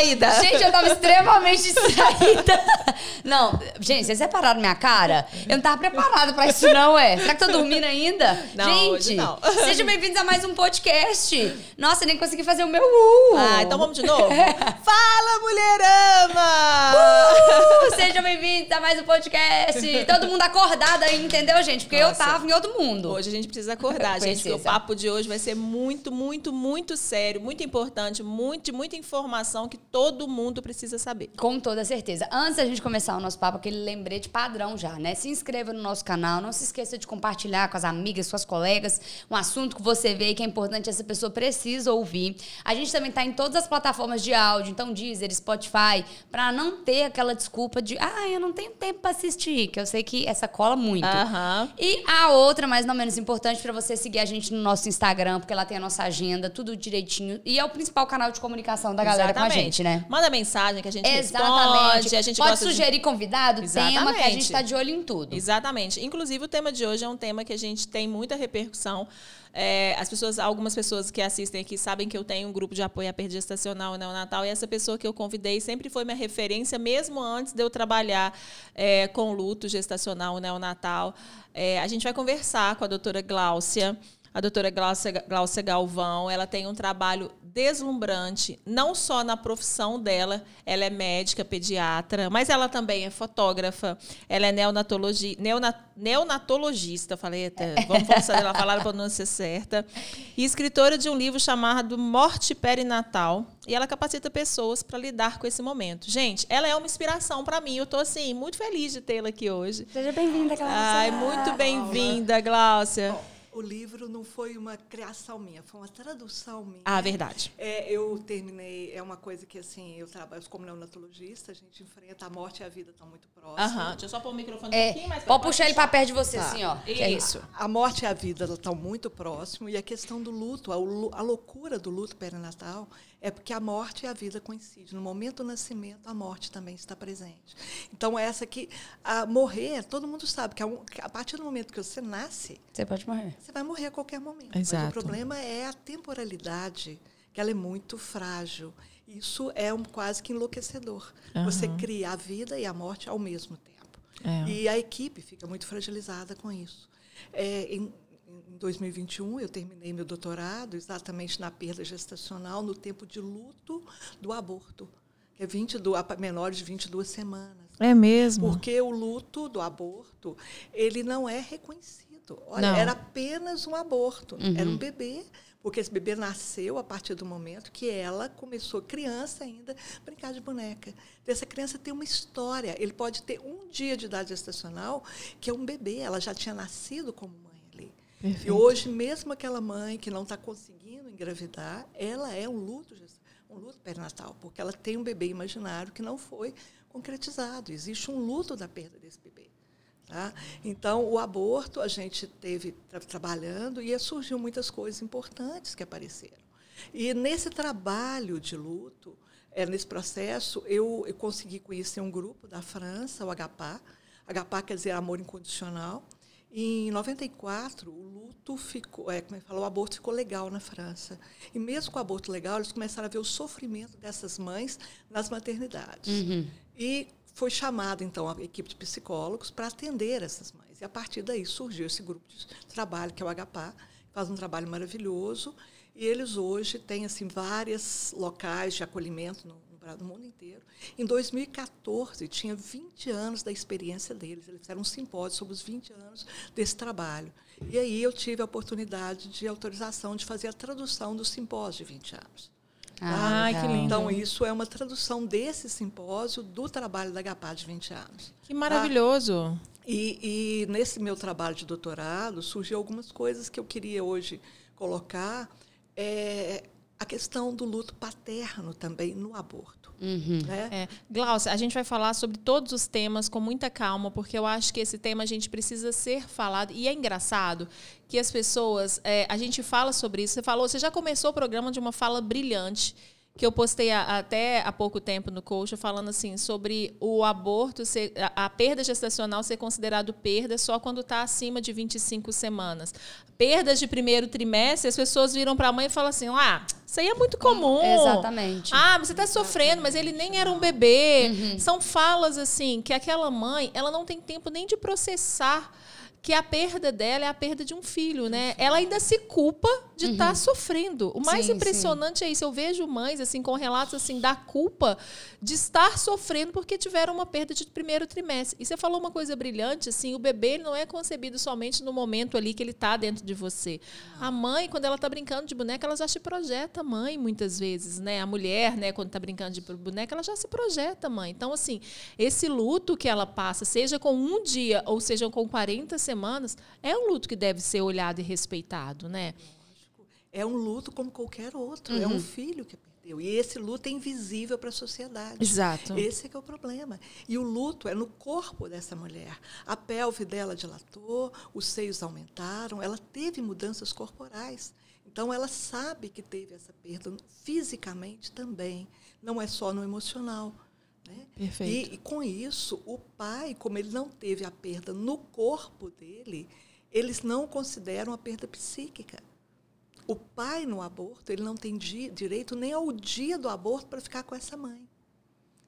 distraída. Gente, eu tava extremamente distraída. Não, gente, vocês separaram minha cara? Eu não tava preparada pra isso, não, é? Será que tô dormindo ainda? Não, gente, não. sejam bem-vindos a mais um podcast. Nossa, nem consegui fazer o meu uh. Ah, então vamos de novo? Fala, mulherama! Uh, sejam bem-vindos a mais um podcast. Todo mundo acordado aí, entendeu, gente? Porque Nossa. eu tava em outro mundo. Hoje a gente precisa acordar, gente, porque o papo de hoje vai ser muito, muito, muito sério, muito importante, muito, muita informação que todo mundo precisa saber. Com toda certeza. Antes da gente começar o nosso papo, aquele lembrete padrão já, né? Se inscreva no nosso canal, não se esqueça de compartilhar com as amigas, suas colegas, um assunto que você vê que é importante, essa pessoa precisa ouvir. A gente também tá em todas as plataformas de áudio, então Deezer, Spotify, pra não ter aquela desculpa de, ah, eu não tenho tempo pra assistir, que eu sei que essa cola muito. Aham. E a outra, mas não menos importante, para você seguir a gente no nosso Instagram, porque lá tem a nossa agenda, tudo direitinho. E é o principal canal de comunicação da galera com a gente, né? Manda mensagem que a gente Exatamente. responde. A gente Pode sugerir convidado, tema, que a Exatamente. gente tá de olho em tudo. Exatamente. Inclusive, o tema de hoje é um tema que a gente tem muita repercussão. É, as pessoas, algumas pessoas que assistem aqui sabem que eu tenho um grupo de apoio à perda gestacional e neonatal, e essa pessoa que eu convidei sempre foi minha referência, mesmo antes de eu trabalhar é, com luto gestacional neonatal. É, a gente vai conversar com a doutora Gláucia. A doutora Gláucia, Gláucia Galvão, ela tem um trabalho deslumbrante, não só na profissão dela, ela é médica, pediatra, mas ela também é fotógrafa, ela é neonatologi, neona, neonatologista, falei até, vamos forçar ela a falar a pronúncia certa, e escritora de um livro chamado Morte Perinatal, e ela capacita pessoas para lidar com esse momento. Gente, ela é uma inspiração para mim, eu estou assim, muito feliz de tê-la aqui hoje. Seja bem-vinda, Cláudia. Ai, muito bem-vinda, Gláucia. O livro não foi uma criação minha, foi uma tradução minha. Ah, verdade. É, eu terminei, é uma coisa que assim, eu trabalho como neonatologista, a gente enfrenta a morte e a vida estão muito próximas. Aham, deixa eu só pôr o microfone um É, pouquinho mais pra pode puxar ele pra perto de você, Tá. assim, ó. é isso. A morte e a vida estão muito próximos e a questão do luto, a, a loucura do luto perinatal é porque a morte e a vida coincidem. No momento do nascimento, a morte também está presente. Então, essa que a morrer, todo mundo sabe que a, um- que a partir do momento que você nasce, Você pode morrer. Você vai morrer a qualquer momento. Mas Exato. o problema é a temporalidade, que ela é muito frágil. Isso é um quase que enlouquecedor. Você cria a vida e a morte ao mesmo tempo. É. E a equipe fica muito fragilizada com isso. É, em, em 2021, eu terminei meu doutorado exatamente na perda gestacional, no tempo de luto do aborto, que é 22, a menores de 22 semanas. É mesmo? Porque o luto do aborto, ele não é reconhecido. Olha, Não. era apenas um aborto, era um bebê, porque esse bebê nasceu a partir do momento que ela começou, criança ainda, a brincar de boneca. Então, essa criança tem uma história. Ele pode ter um dia de idade gestacional, que é um bebê, ela já tinha nascido como mãe ali. E Perfeito. hoje, mesmo aquela mãe que não está conseguindo engravidar, ela é um luto, um luto perinatal, porque ela tem um bebê imaginário que não foi concretizado. Existe um luto da perda desse bebê. Tá? Então, o aborto a gente teve tra- trabalhando e surgiu muitas coisas importantes que apareceram. E nesse trabalho de luto, é, nesse processo, eu, eu consegui conhecer um grupo da França, o HPA. HPA quer dizer amor incondicional. E em 94, o luto ficou, é, como é que fala, o aborto ficou legal na França. E mesmo com o aborto legal, eles começaram a ver o sofrimento dessas mães nas maternidades. E foi chamada, então, a equipe de psicólogos para atender essas mães. E, a partir daí, surgiu esse grupo de trabalho, que é o HPA, que faz um trabalho maravilhoso. E eles hoje têm assim, vários locais de acolhimento no, no mundo inteiro. Em 2014, tinha 20 anos da experiência deles. Eles fizeram um simpósio sobre os 20 anos desse trabalho. E aí eu tive a oportunidade de autorização de fazer a tradução do simpósio de 20 anos. Ah, Ai, que lindo. Então, isso é uma tradução desse simpósio do trabalho da HPA de 20 anos. Que maravilhoso. E, e nesse meu trabalho de doutorado, surgiu algumas coisas que eu queria hoje colocar. É, a questão do luto paterno também no aborto. Né? É. Glaucia, a gente vai falar sobre todos os temas com muita calma, porque eu acho que esse tema a gente precisa ser falado. E é engraçado que as pessoas. é, a gente fala sobre isso. Você falou, você já começou o programa de uma fala brilhante. Que eu postei a, até há pouco tempo no coach, falando assim sobre o aborto, ser, a, a, perda gestacional ser considerado perda só quando está acima de 25 semanas. Perdas de primeiro trimestre, as pessoas viram para a mãe e falam assim: ah, isso aí é muito comum. Exatamente. Ah, você está sofrendo, mas ele nem era um bebê. Uhum. São falas assim que aquela mãe ela não tem tempo nem de processar que a perda dela é a perda de um filho, né? Ela ainda se culpa de estar uhum. tá sofrendo. O mais sim, impressionante sim. é isso. Eu vejo mães assim com relatos assim da culpa de estar sofrendo porque tiveram uma perda de primeiro trimestre. E você falou uma coisa brilhante, assim, o bebê não é concebido somente no momento ali que ele está dentro de você. A mãe, quando ela está brincando de boneca, ela já se projeta mãe muitas vezes, né? A mulher, né, quando está brincando de boneca, ela já se projeta mãe. Então, assim, esse luto que ela passa, seja com um dia ou seja com 40 semanas, é um luto que deve ser olhado e respeitado, né? É um luto como qualquer outro. Uhum. É um uhum. filho que perdeu. E esse luto é invisível para a sociedade. Exato. Esse é que é o problema. E o luto é no corpo dessa mulher. A pelve dela dilatou, os seios aumentaram, ela teve mudanças corporais. Então, ela sabe que teve essa perda fisicamente também. Não é só no emocional. Né? Perfeito. E, e com isso, o pai, como ele não teve a perda no corpo dele, eles não consideram a perda psíquica. O pai no aborto, ele não tem direito nem ao dia do aborto para ficar com essa mãe.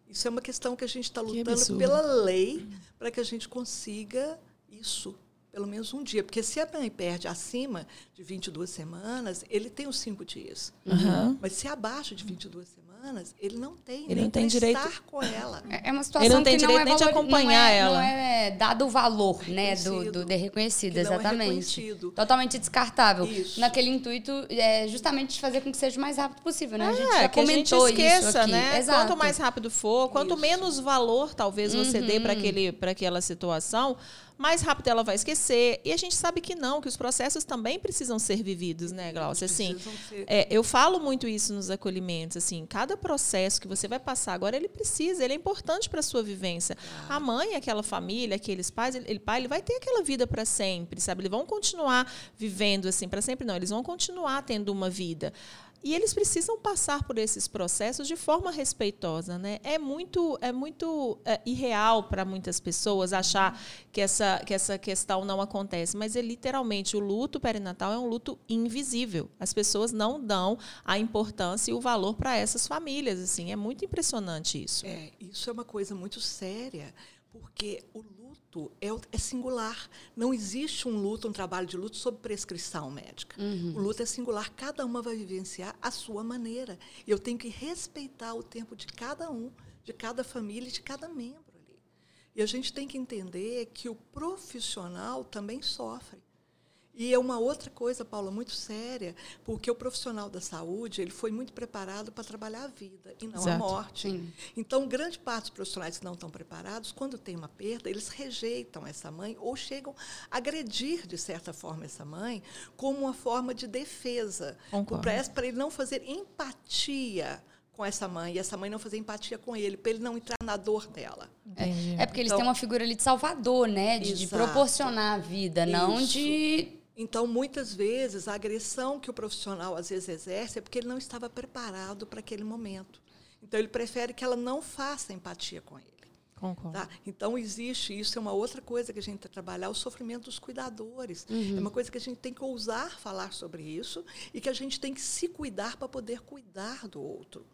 Isso é uma questão que a gente está lutando pela lei para que a gente consiga isso, pelo menos um dia. Porque se a mãe perde acima de 22 semanas, ele tem os cinco dias. Uhum. Mas se abaixo de 22 semanas, semanas, ele não tem ele não tem direito estar com ela. É, é uma situação ele não tem que direito não é nem de acompanhar não é, ela. Não é dado o valor, né, do, do de reconhecido, é exatamente. É Totalmente descartável. Isso. Naquele intuito, é justamente de fazer com que seja o mais rápido possível, né? É, a gente já que comentou a gente esqueça, isso aqui. né? Exato. Quanto mais rápido for, quanto isso. menos valor talvez você uhum. dê para aquele para aquela situação, mais rápido ela vai esquecer. E a gente sabe que não, que os processos também precisam ser vividos, né, Glaucia? Assim, é, eu falo muito isso nos acolhimentos, assim, cada processo que você vai passar agora, ele precisa, ele é importante para a sua vivência. A mãe, aquela família, aqueles pais, ele, pai, ele vai ter aquela vida para sempre, sabe? Eles vão continuar vivendo assim para sempre, não, eles vão continuar tendo uma vida. E eles precisam passar por esses processos de forma respeitosa. Né? É muito, é muito é, irreal para muitas pessoas achar que essa, que essa questão não acontece. Mas é literalmente o luto perinatal é um luto invisível. As pessoas não dão a importância e o valor para essas famílias. Assim, é muito impressionante isso. É, isso é uma coisa muito séria, porque o luto luto é, é, singular. Não existe um luto, um trabalho de luto sob prescrição médica. Uhum. O luto é singular. Cada uma vai vivenciar a sua maneira. E eu tenho que respeitar o tempo de cada um, de cada família, de cada membro ali. E a gente tem que entender que o profissional também sofre. E é uma outra coisa, Paula, muito séria, porque o profissional da saúde ele foi muito preparado para trabalhar a vida e não Exato. a morte. Sim. Então, grande parte dos profissionais que não estão preparados, quando tem uma perda, eles rejeitam essa mãe ou chegam a agredir, de certa forma, essa mãe como uma forma de defesa. Para ele não fazer empatia com essa mãe e essa mãe não fazer empatia com ele, para ele não entrar na dor dela. É, é porque eles então, têm uma figura ali de salvador, né? De, de proporcionar a vida, Isso. não de então, muitas vezes, a agressão que o profissional às vezes exerce é porque ele não estava preparado para aquele momento. Então, ele prefere que ela não faça empatia com ele. Concordo. Tá? Então, existe, isso é uma outra coisa que a gente tem que trabalhar, o sofrimento dos cuidadores. Uhum. É uma coisa que a gente tem que ousar falar sobre isso e que a gente tem que se cuidar para poder cuidar do outro.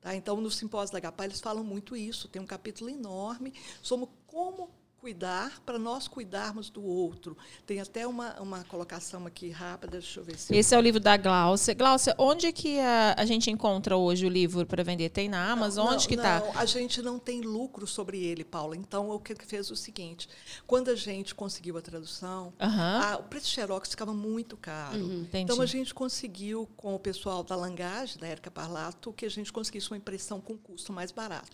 Tá? Então, no simpósio da HPA, eles falam muito isso. Tem um capítulo enorme sobre como cuidar para nós cuidarmos do outro. Tem até uma, uma colocação aqui rápida, deixa eu ver se. Esse eu... é o livro da Glaucia. Glaucia, onde que a, a gente encontra hoje o livro para vender? Tem na Amazon? Não, onde não, que está? A gente não tem lucro sobre ele, Paula. Então, o que fez o seguinte: quando a gente conseguiu a tradução, a, o preço de Xerox ficava muito caro. Uhum, então, a gente conseguiu, com o pessoal da Langage, da Érica Parlato, que a gente conseguisse uma impressão com custo mais barato.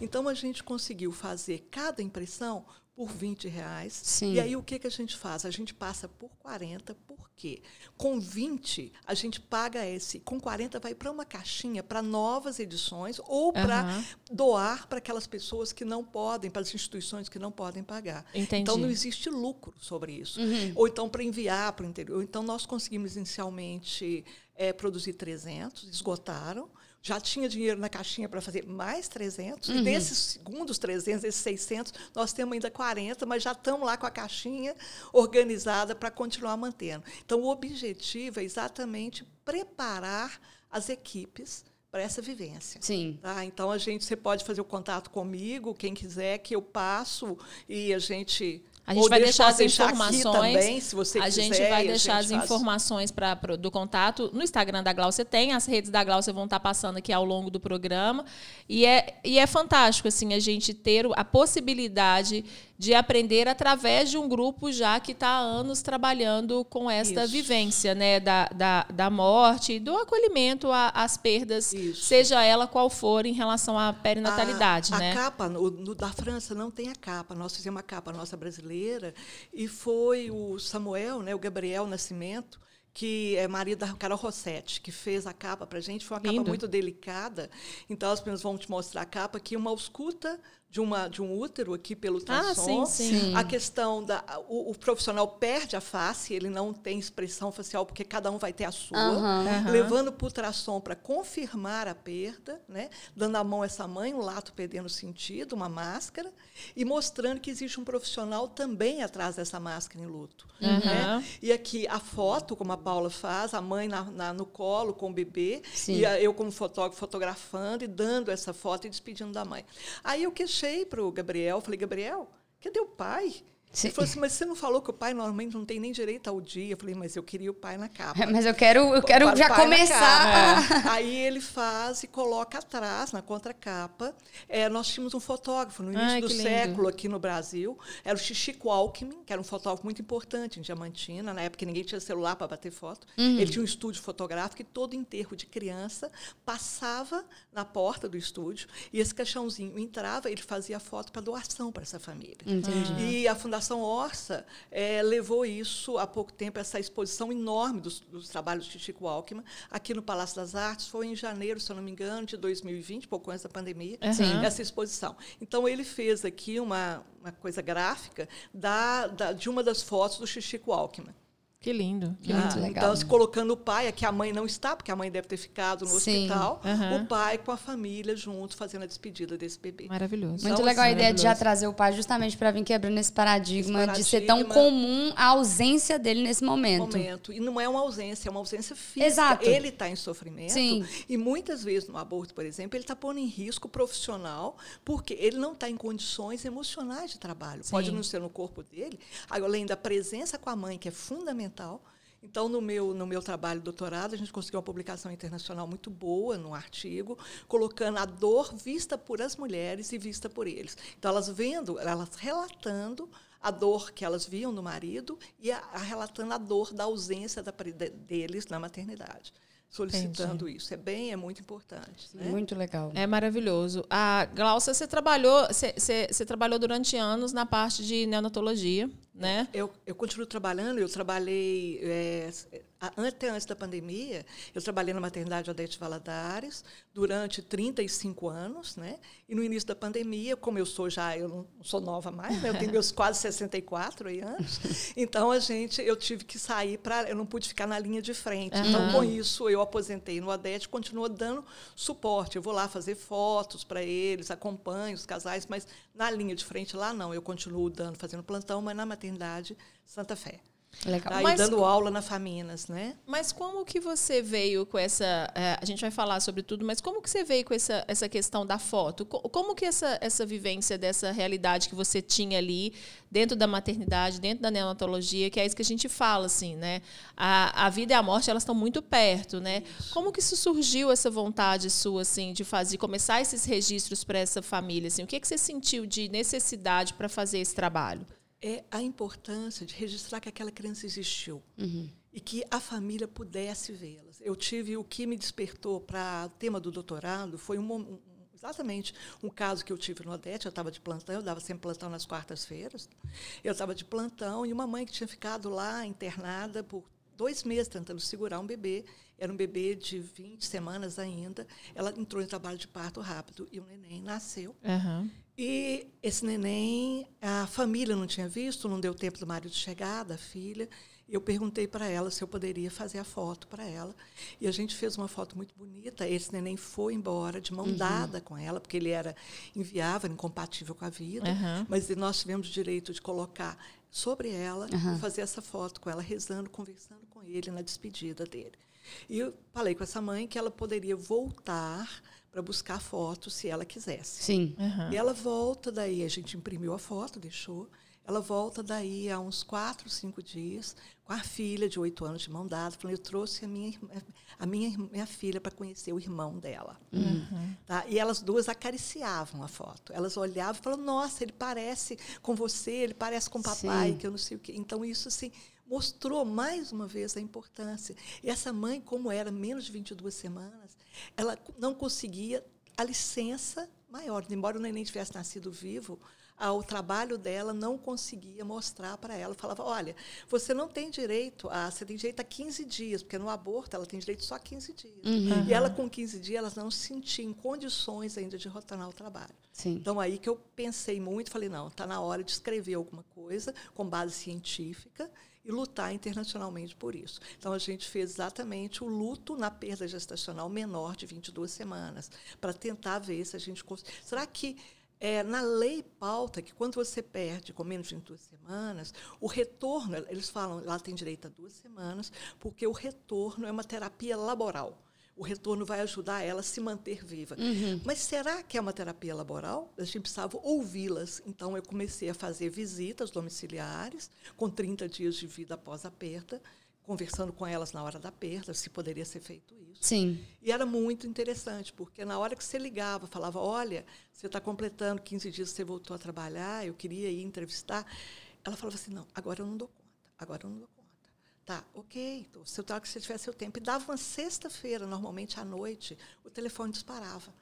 Então, a gente conseguiu fazer cada impressão por 20 reais. Sim. E aí o que, que a gente faz? A gente passa por 40, por quê? Com 20, a gente paga esse, com 40 vai para uma caixinha para novas edições ou para uhum. doar para aquelas pessoas que não podem, para as instituições que não podem pagar. Entendi. Então não existe lucro sobre isso. Uhum. Ou então para enviar para o interior. Então nós conseguimos inicialmente é, produzir 300, esgotaram já tinha dinheiro na caixinha para fazer mais 300. Uhum. E desses segundos 300, esses 600, nós temos ainda 40, mas já estamos lá com a caixinha organizada para continuar mantendo. Então, o objetivo é exatamente preparar as equipes para essa vivência. Sim. Tá? Então, a gente, você pode fazer o contato comigo, quem quiser, que eu passo e a gente a gente Ou vai deixa- deixar as informações. também, se você a quiser, gente vai deixar gente as faz. informações pra, pro- do contato no Instagram da Glaucia tem, as redes da Glaucia vão estar passando aqui ao longo do programa. E é, e é fantástico assim a gente ter a possibilidade de aprender através de um grupo já que está há anos trabalhando com esta Isso. vivência né, da, da, da morte, do acolhimento às perdas, Isso. seja ela qual for em relação à perinatalidade. a, a né? capa no, no da França não tem a capa. Nós fizemos a capa nossa brasileira e foi o Samuel, né, o Gabriel Nascimento, que é marido da Carol Rossetti, que fez a capa para a gente. Foi uma Lindo. capa muito delicada. Então, as pessoas vão te mostrar a capa aqui, uma ausculta de, uma, de um útero aqui pelo Ah, ultrassom. sim, sim. Sim. A questão da... O, o profissional perde a face, ele não tem expressão facial, porque cada um vai ter a sua Aham. Aham. levando para o ultrassom para confirmar a perda, né? dando a mão a essa mãe, um lato perdendo sentido, uma máscara, e mostrando que existe um profissional também atrás dessa máscara em luto. Uhum. Né? E aqui a foto, como a Paula faz, a mãe na, na- no colo com o bebê, Sim. e a- eu como fotógrafo fotografando e dando essa foto e despedindo da mãe. Aí eu queixei para o Gabriel, falei, Gabriel, cadê o pai? Sim. Ele falou assim, mas você não falou que o pai normalmente não tem nem direito ao dia? Eu falei, mas eu queria o pai na capa. Mas eu quero, eu quero já começar. capa. Aí ele faz e coloca atrás, na contracapa. É, nós tínhamos um fotógrafo no início Ai, do lindo. século aqui no Brasil. Era o Chichico Alckmin, que era um fotógrafo muito importante em Diamantina. Na época ninguém tinha celular para bater foto. Uhum. Ele tinha um estúdio fotográfico e todo enterro de criança passava na porta do estúdio. E esse caixãozinho entrava, ele fazia a foto para doação para essa família. Entendi. E a Fundação Orça eh, levou isso há pouco tempo, essa exposição enorme dos, dos trabalhos de Chico Alckmin, aqui no Palácio das Artes. Foi em janeiro, se eu não me engano, de 2020, pouco antes da pandemia, Sim. essa exposição. Então, ele fez aqui uma, uma coisa gráfica da, da- de uma das fotos do Chico Alckmin. Que lindo. Que Muito lindo. legal. Então, se colocando o pai, aqui a mãe não está, porque a mãe deve ter ficado no Sim. hospital, o pai com a família junto, fazendo a despedida desse bebê. Maravilhoso. Muito Então, legal a assim, ideia de já trazer o pai justamente para vir quebrando esse paradigma, Esse de ser tão paradigma. comum a ausência dele nesse momento. momento. E não é uma ausência, é uma ausência física. Exato. Ele está em sofrimento. Sim. E muitas vezes no aborto, por exemplo, ele está pondo em risco o profissional, porque ele não está em condições emocionais de trabalho. Pode Sim. não ser no corpo dele, além da presença com a mãe, que é fundamental. Então, no meu, no meu trabalho doutorado, a gente conseguiu uma publicação internacional muito boa, num artigo, colocando a dor vista por as mulheres e vista por eles. Então, elas vendo, elas relatando a dor que elas viam no marido e a, a relatando a dor da ausência da, deles na maternidade, solicitando isso. É bem, é muito importante. Né? Muito legal. É maravilhoso. A Glaucia, você trabalhou, você, você- você trabalhou durante anos na parte de neonatologia, né? Eu, eu continuo trabalhando, eu trabalhei é, até antes da pandemia, eu trabalhei na maternidade Odete Valadares durante 35 anos, né? E no início da pandemia, como eu sou já, eu não sou nova mais, né? eu tenho meus quase 64 aí anos, então a gente, eu tive que sair para, eu não pude ficar na linha de frente. Então, com isso, eu aposentei no Odete, continuo dando suporte. Eu vou lá fazer fotos para eles, acompanho os casais, mas na linha de frente lá não, eu continuo dando, fazendo plantão, mas na maternidade Santa Fé. Legal. Aí Mas- dando aula na Faminas, né? Mas como que você veio com essa. é, a gente vai falar sobre tudo, mas como que você veio com essa, essa questão da foto? Co- Como que essa, essa vivência dessa realidade que você tinha ali dentro da maternidade, dentro da neonatologia, que é isso que a gente fala, assim, né? A, a vida e a morte, elas estão muito perto, né? Como que isso surgiu, essa vontade sua, assim, de fazer, começar esses registros para essa família, assim? O que, que você sentiu de necessidade para fazer esse trabalho? É a importância de registrar que aquela criança existiu e que a família pudesse vê-las. Eu tive o que me despertou para o tema do doutorado foi um, um- exatamente um caso que eu tive no Odete. Eu estava de plantão, eu dava sempre plantão nas quartas-feiras. Eu estava de plantão e uma mãe que tinha ficado lá internada por dois meses tentando segurar um bebê. Era um bebê de 20 semanas ainda. Ela entrou em trabalho de parto rápido e o neném nasceu. Aham. E esse neném, a família não tinha visto, não deu tempo do marido chegar, da filha. eu perguntei para ela se eu poderia fazer a foto para ela. E a gente fez uma foto muito bonita. Esse neném foi embora de mão uhum. dada com ela, porque ele era inviável, incompatível com a vida. Uhum. Mas nós tivemos o direito de colocar sobre ela uhum. e fazer essa foto com ela, rezando, conversando com ele na despedida dele. E eu falei com essa mãe que ela poderia voltar para buscar fotos se ela quisesse. Sim. E ela volta daí, a gente imprimiu a foto, deixou. Ela volta daí a uns quatro, cinco dias, com a filha de oito anos de mão dada, falando, eu trouxe a minha, a minha, minha filha para conhecer o irmão dela. Uhum. Tá? E elas duas acariciavam a foto. Elas olhavam e falavam, nossa, ele parece com você, ele parece com o papai, Sim. que eu não sei o quê. Então, isso, assim, mostrou mais uma vez a importância. E essa mãe, como era menos de 22 semanas, ela não conseguia a licença maior. Embora o neném tivesse nascido vivo, ao trabalho dela não conseguia mostrar para ela. Falava, olha, você não tem direito a. Você tem direito a 15 dias, porque no aborto ela tem direito só a 15 dias. Uhum. E ela, com 15 dias, ela não se sentia em condições ainda de retornar ao trabalho. Sim. Então, aí que eu pensei muito, falei, não, está na hora de escrever alguma coisa com base científica e lutar internacionalmente por isso. Então, a gente fez exatamente o luto na perda gestacional menor de 22 semanas, para tentar ver se a gente consegue. Será que é, na lei pauta que quando você perde com menos de duas semanas, o retorno, eles falam, lá tem direito a duas semanas, porque o retorno é uma terapia laboral. O retorno vai ajudar ela a se manter viva. Uhum. Mas será que é uma terapia laboral? A gente precisava ouvi-las. Então, eu comecei a fazer visitas domiciliares, com 30 dias de vida após a perda, conversando com elas na hora da perda, se poderia ser feito isso. Sim. E era muito interessante, porque na hora que você ligava, falava, olha, você está completando 15 dias você voltou a trabalhar, eu queria ir entrevistar. Ela falava assim, não, agora eu não dou conta, agora eu não dou conta. Tá, ok, então, se eu você tivesse seu tempo. E dava uma sexta-feira, normalmente à noite, o telefone disparava.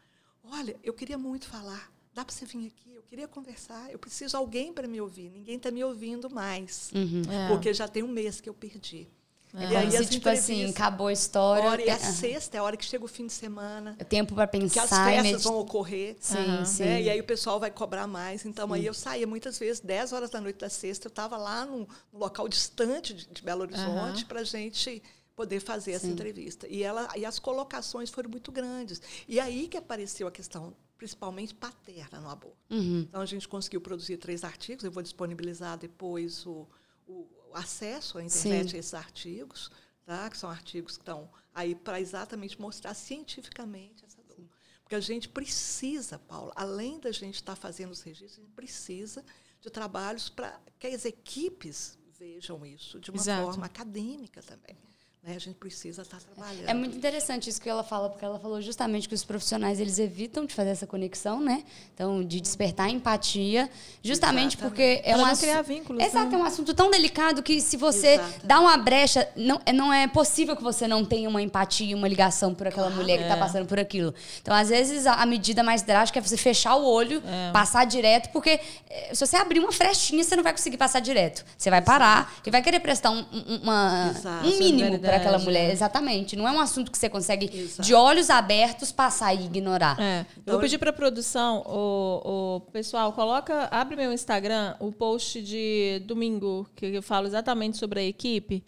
Olha, eu queria muito falar. Dá para você vir aqui? Eu queria conversar. Eu preciso de alguém para me ouvir. Ninguém está me ouvindo mais. Uhum, é. Porque já tem um mês que eu perdi. É. E aí, se, tipo assim, acabou a história. Hora, e a sexta é a hora que chega o fim de semana. É tempo para pensar. Que as festas vão ocorrer. Sim, uhum. sim. Né? E aí o pessoal vai cobrar mais. Então, sim. aí eu saía muitas vezes, 10 horas da noite da sexta, eu estava lá num, num, local distante de, de Belo Horizonte uhum. para a gente poder fazer sim. essa entrevista. E, ela, e as colocações foram muito grandes. E aí que apareceu a questão principalmente paterna no aborto. Uhum. Então, a gente conseguiu produzir três artigos. Eu vou disponibilizar depois o, o acesso à internet Sim. a esses artigos, tá? que são artigos que estão aí para exatamente mostrar cientificamente essa dor. Sim. Porque a gente precisa, Paula, além da gente estar tá fazendo os registros, a gente precisa de trabalhos para que as equipes vejam isso de uma Exato. forma acadêmica também. Né? A gente precisa estar trabalhando. É muito interessante isso que ela fala, porque ela falou justamente que os profissionais eles evitam de fazer essa conexão, né? Então, de despertar empatia, justamente Exatamente. porque é um criar vínculos. Exato, né? é um assunto tão delicado que se você Exatamente. dá uma brecha, não, é, não é possível que você não tenha uma empatia, uma ligação por aquela claro, mulher que está é. passando por aquilo. Então, às vezes, a, a, medida mais drástica é você fechar o olho, é. passar direto, porque eh, se você abrir uma frechinha, você não vai conseguir passar direto. Você vai parar Exato. e vai querer prestar um, uma, um mínimo para aquela mulher. É. Exatamente. Não é um assunto que você consegue, Exato. de olhos abertos, passar e ignorar. É. Eu então, vou pedir para a produção, o, o pessoal, coloca, abre meu Instagram, o post de domingo, que eu falo exatamente sobre a equipe.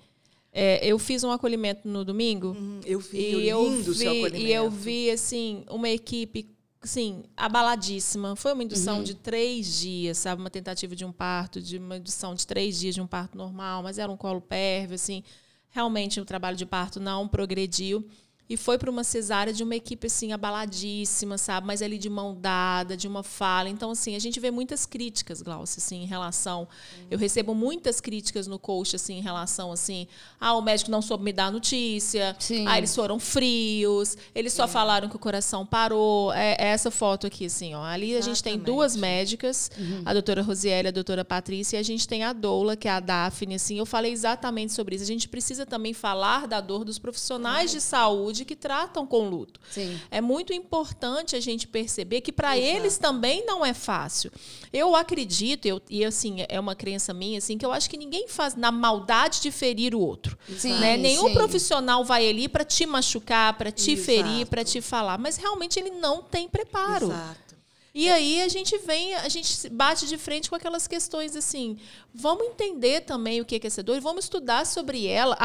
É, eu fiz um acolhimento no domingo. Uhum, eu vi, e eu vi, seu acolhimento. E eu vi, assim, uma equipe assim, abaladíssima. Foi uma indução uhum. de três dias, sabe? Uma tentativa de um parto, de uma indução de três dias de um parto normal, mas era um colo pérvio, assim realmente o trabalho de parto não progrediu e foi para uma cesárea de uma equipe assim abaladíssima, sabe? Mas ali de mão dada, de uma fala. Então assim, a gente vê muitas críticas, Glaucia, assim, em relação. Uhum. Eu recebo muitas críticas no coach assim em relação assim, ah, o médico não soube me dar notícia. Sim. Ah, eles foram frios. Eles só é. falaram que o coração parou. É, é, essa foto aqui assim, ó. Ali Exatamente. a gente tem duas médicas, uhum. a doutora Rosiele e a doutora Patrícia, e a gente tem a doula, que é a Daphne, assim. Eu falei exatamente sobre isso. A gente precisa também falar da dor dos profissionais de saúde saúde que tratam com luto. Sim. É muito importante a gente perceber que para eles também não é fácil. Eu acredito, eu, e assim, é uma crença minha, assim, que eu acho que ninguém faz na maldade de ferir o outro. Sim, né? Nenhum sim. profissional vai ali para te machucar, para te Exato. ferir, para te falar. Mas realmente ele não tem preparo. Exato. E aí a gente vem, a gente bate de frente com aquelas questões assim. Vamos entender também o que é essa dor, vamos estudar sobre ela,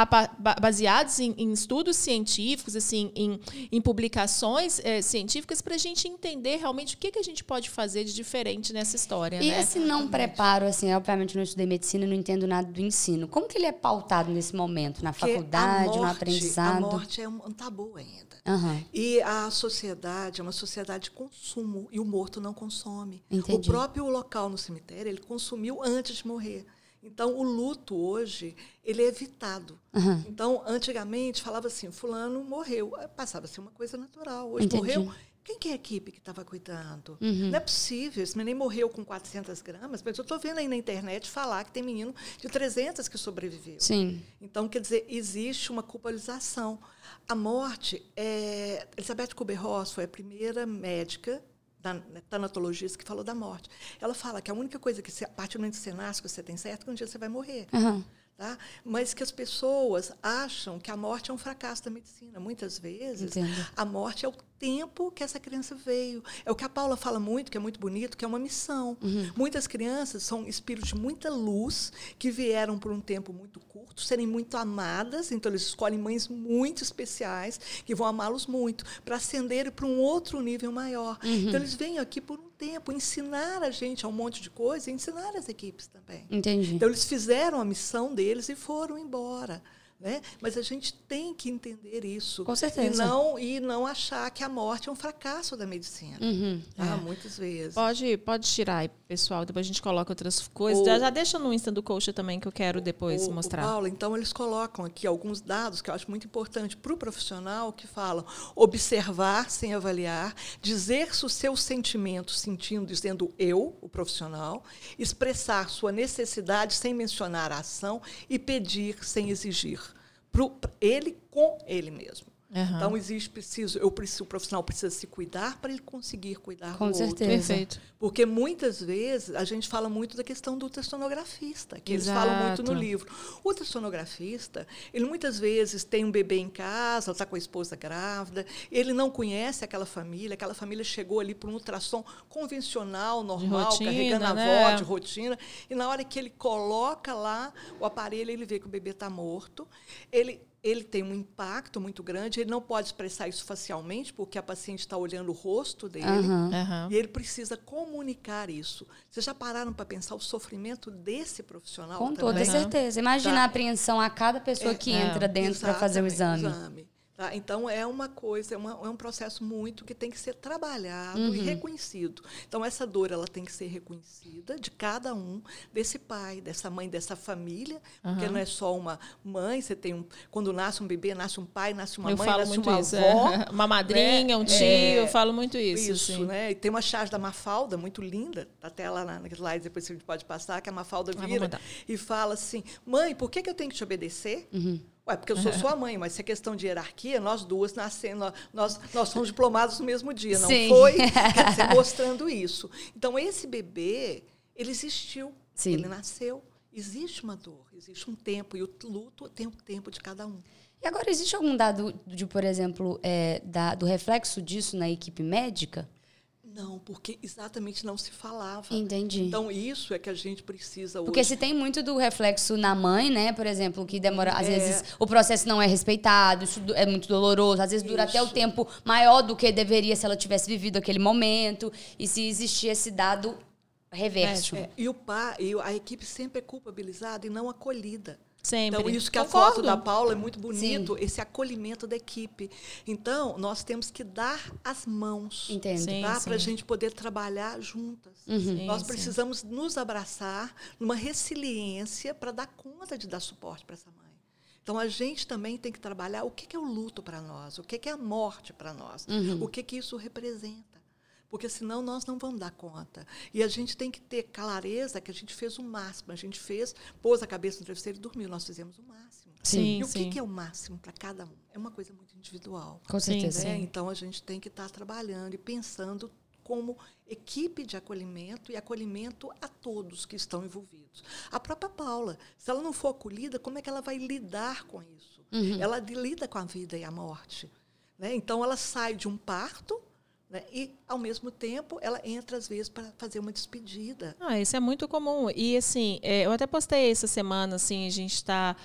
baseados em, em estudos científicos, assim, em, em publicações é, científicas, para a gente entender realmente o que, que a gente pode fazer de diferente nessa história. E né? esse não preparo, assim, obviamente não estudei medicina, não entendo nada do ensino. Como que ele é pautado nesse momento? Na Porque faculdade, morte, no aprendizado? A morte é um tabu ainda. Uhum. E a sociedade é uma sociedade de consumo e o morto não consome. Entendi. O próprio local no cemitério, ele consumiu antes de morrer. Então, o luto hoje, ele é evitado. Uhum. Então, antigamente, falava assim, fulano morreu. Passava a ser uma coisa natural. Hoje Entendi. morreu, quem que é a equipe que estava cuidando? Uhum. Não é possível, esse menino morreu com 400 gramas, mas eu estou vendo aí na internet falar que tem menino de 300 que sobreviveu. Sim. Então, quer dizer, existe uma culpabilização. A morte, é, Elizabeth Kubler-Ross foi a primeira médica da tanatologista que falou da morte. Ela fala que a única coisa que, a partir do momento que você nasce, que você tem certo, que um dia você vai morrer. Uhum. Tá? Mas que as pessoas acham que a morte é um fracasso da medicina. Muitas vezes, Entendo. a morte é o tempo que essa criança veio. É o que a Paula fala muito, que é muito bonito, que é uma missão. Uhum. Muitas crianças são espíritos de muita luz, que vieram por um tempo muito curto, serem muito amadas, então eles escolhem mães muito especiais, que vão amá-los muito, para ascenderem para um outro nível maior. Uhum. Então eles vêm aqui por um tempo, ensinar a gente a um monte de coisa ensinar as equipes também. Entendi. Então eles fizeram a missão deles e foram embora. Né? Mas a gente tem que entender isso. Com certeza. E não, e não achar que a morte é um fracasso da medicina. Uhum. Tá? É. Muitas vezes. Pode, pode tirar pessoal. Depois a gente coloca outras coisas. O- já, deixa no Insta do coach também, que eu quero depois O- o mostrar. Paulo, então, eles colocam aqui alguns dados que eu acho muito importante para o profissional, que falam observar sem avaliar, dizer os seus sentimentos sentindo, dizendo eu, o profissional, expressar sua necessidade sem mencionar a ação e pedir sem exigir. Pro, ele com ele mesmo. Aham. Então existe preciso, eu preciso, o profissional precisa se cuidar para ele conseguir cuidar Com do outro. certeza. Perfeito. Porque muitas vezes a gente fala muito da questão do ultrassonografista, que eles falam muito no Exato. livro. O ultrassonografista, ele muitas vezes tem um bebê em casa, está com a esposa grávida, ele não conhece aquela família, aquela família chegou ali para um ultrassom convencional, normal, rotina, carregando a né? avó de rotina, e na hora que ele coloca lá o aparelho, ele vê que o bebê está morto, ele ele tem um impacto muito grande, ele não pode expressar isso facialmente, porque a paciente está olhando o rosto dele. Aham. Aham. E ele precisa comunicar isso. Vocês já pararam para pensar o sofrimento desse profissional? Com também? toda certeza. Imagina Tá. a apreensão a cada pessoa É, que é, entra dentro para fazer o exame. Exatamente, tá? Então, é uma coisa, é, uma- é um processo muito que tem que ser trabalhado Uhum. e reconhecido. Então, essa dor ela tem que ser reconhecida de cada um, desse pai, dessa mãe, dessa família, porque não é só uma mãe, você tem um. Quando nasce um bebê, nasce um pai, nasce uma eu mãe, nasce uma isso. avó. é. Uma madrinha, um tio, É, eu falo muito isso. Isso, sim. né? E tem uma charge da Mafalda muito linda, tá até lá na- slide, depois a gente pode passar, que a Mafalda Ah, vira mandar. e fala assim: mãe, por que, que eu tenho que te obedecer? Uhum. Ué, porque eu sou sua mãe, mas se é questão de hierarquia, nós duas nascemos, nós, nós somos diplomados no mesmo dia, não Sim. foi? Quer dizer, mostrando isso. Então, esse bebê, ele existiu, Sim. ele nasceu. Existe uma dor, existe um tempo, e o luto tem o tempo de cada um. E agora, existe algum dado de, por exemplo, é, da- do reflexo disso na equipe médica? Não, porque exatamente não se falava. Entendi. Então, isso é que a gente precisa hoje. Porque se tem muito do reflexo na mãe, né? Por exemplo, que demora, às É. vezes o processo não é respeitado, isso é muito doloroso, às vezes dura até o Isso. tempo maior do que deveria se ela tivesse vivido aquele momento, e se existir esse dado reverso. É, e o pai, e a equipe sempre é culpabilizada e não acolhida. Sempre. Então, isso que a Concordo. foto da Paula é muito bonito, esse acolhimento da equipe. Então, nós temos que dar as mãos. Sim. Tá? Para a gente poder trabalhar juntas. Sim, Nós sim. precisamos nos abraçar numa resiliência para dar conta de dar suporte para essa mãe. Então, a gente também tem que trabalhar o que que é o luto para nós, o que que é a morte para nós, o que que isso representa. Porque senão nós não vamos dar conta. E a gente tem que ter clareza que a gente fez o máximo. A gente fez, pôs a cabeça no travesseiro e dormiu. Nós fizemos o máximo. Sim, e o sim. que é o máximo para cada um? É uma coisa muito individual. Com Sim, certeza. né? Então a gente tem que estar trabalhando e pensando como equipe de acolhimento e acolhimento a todos que estão envolvidos. A própria Paula, se ela não for acolhida, como é que ela vai lidar com isso? Ela de- lida com a vida e a morte. Né? Então ela sai de um parto, Né? E, ao mesmo tempo, ela entra, às vezes, para fazer uma despedida. Ah, isso é muito comum. E, assim, é, eu até postei essa semana, assim, a gente está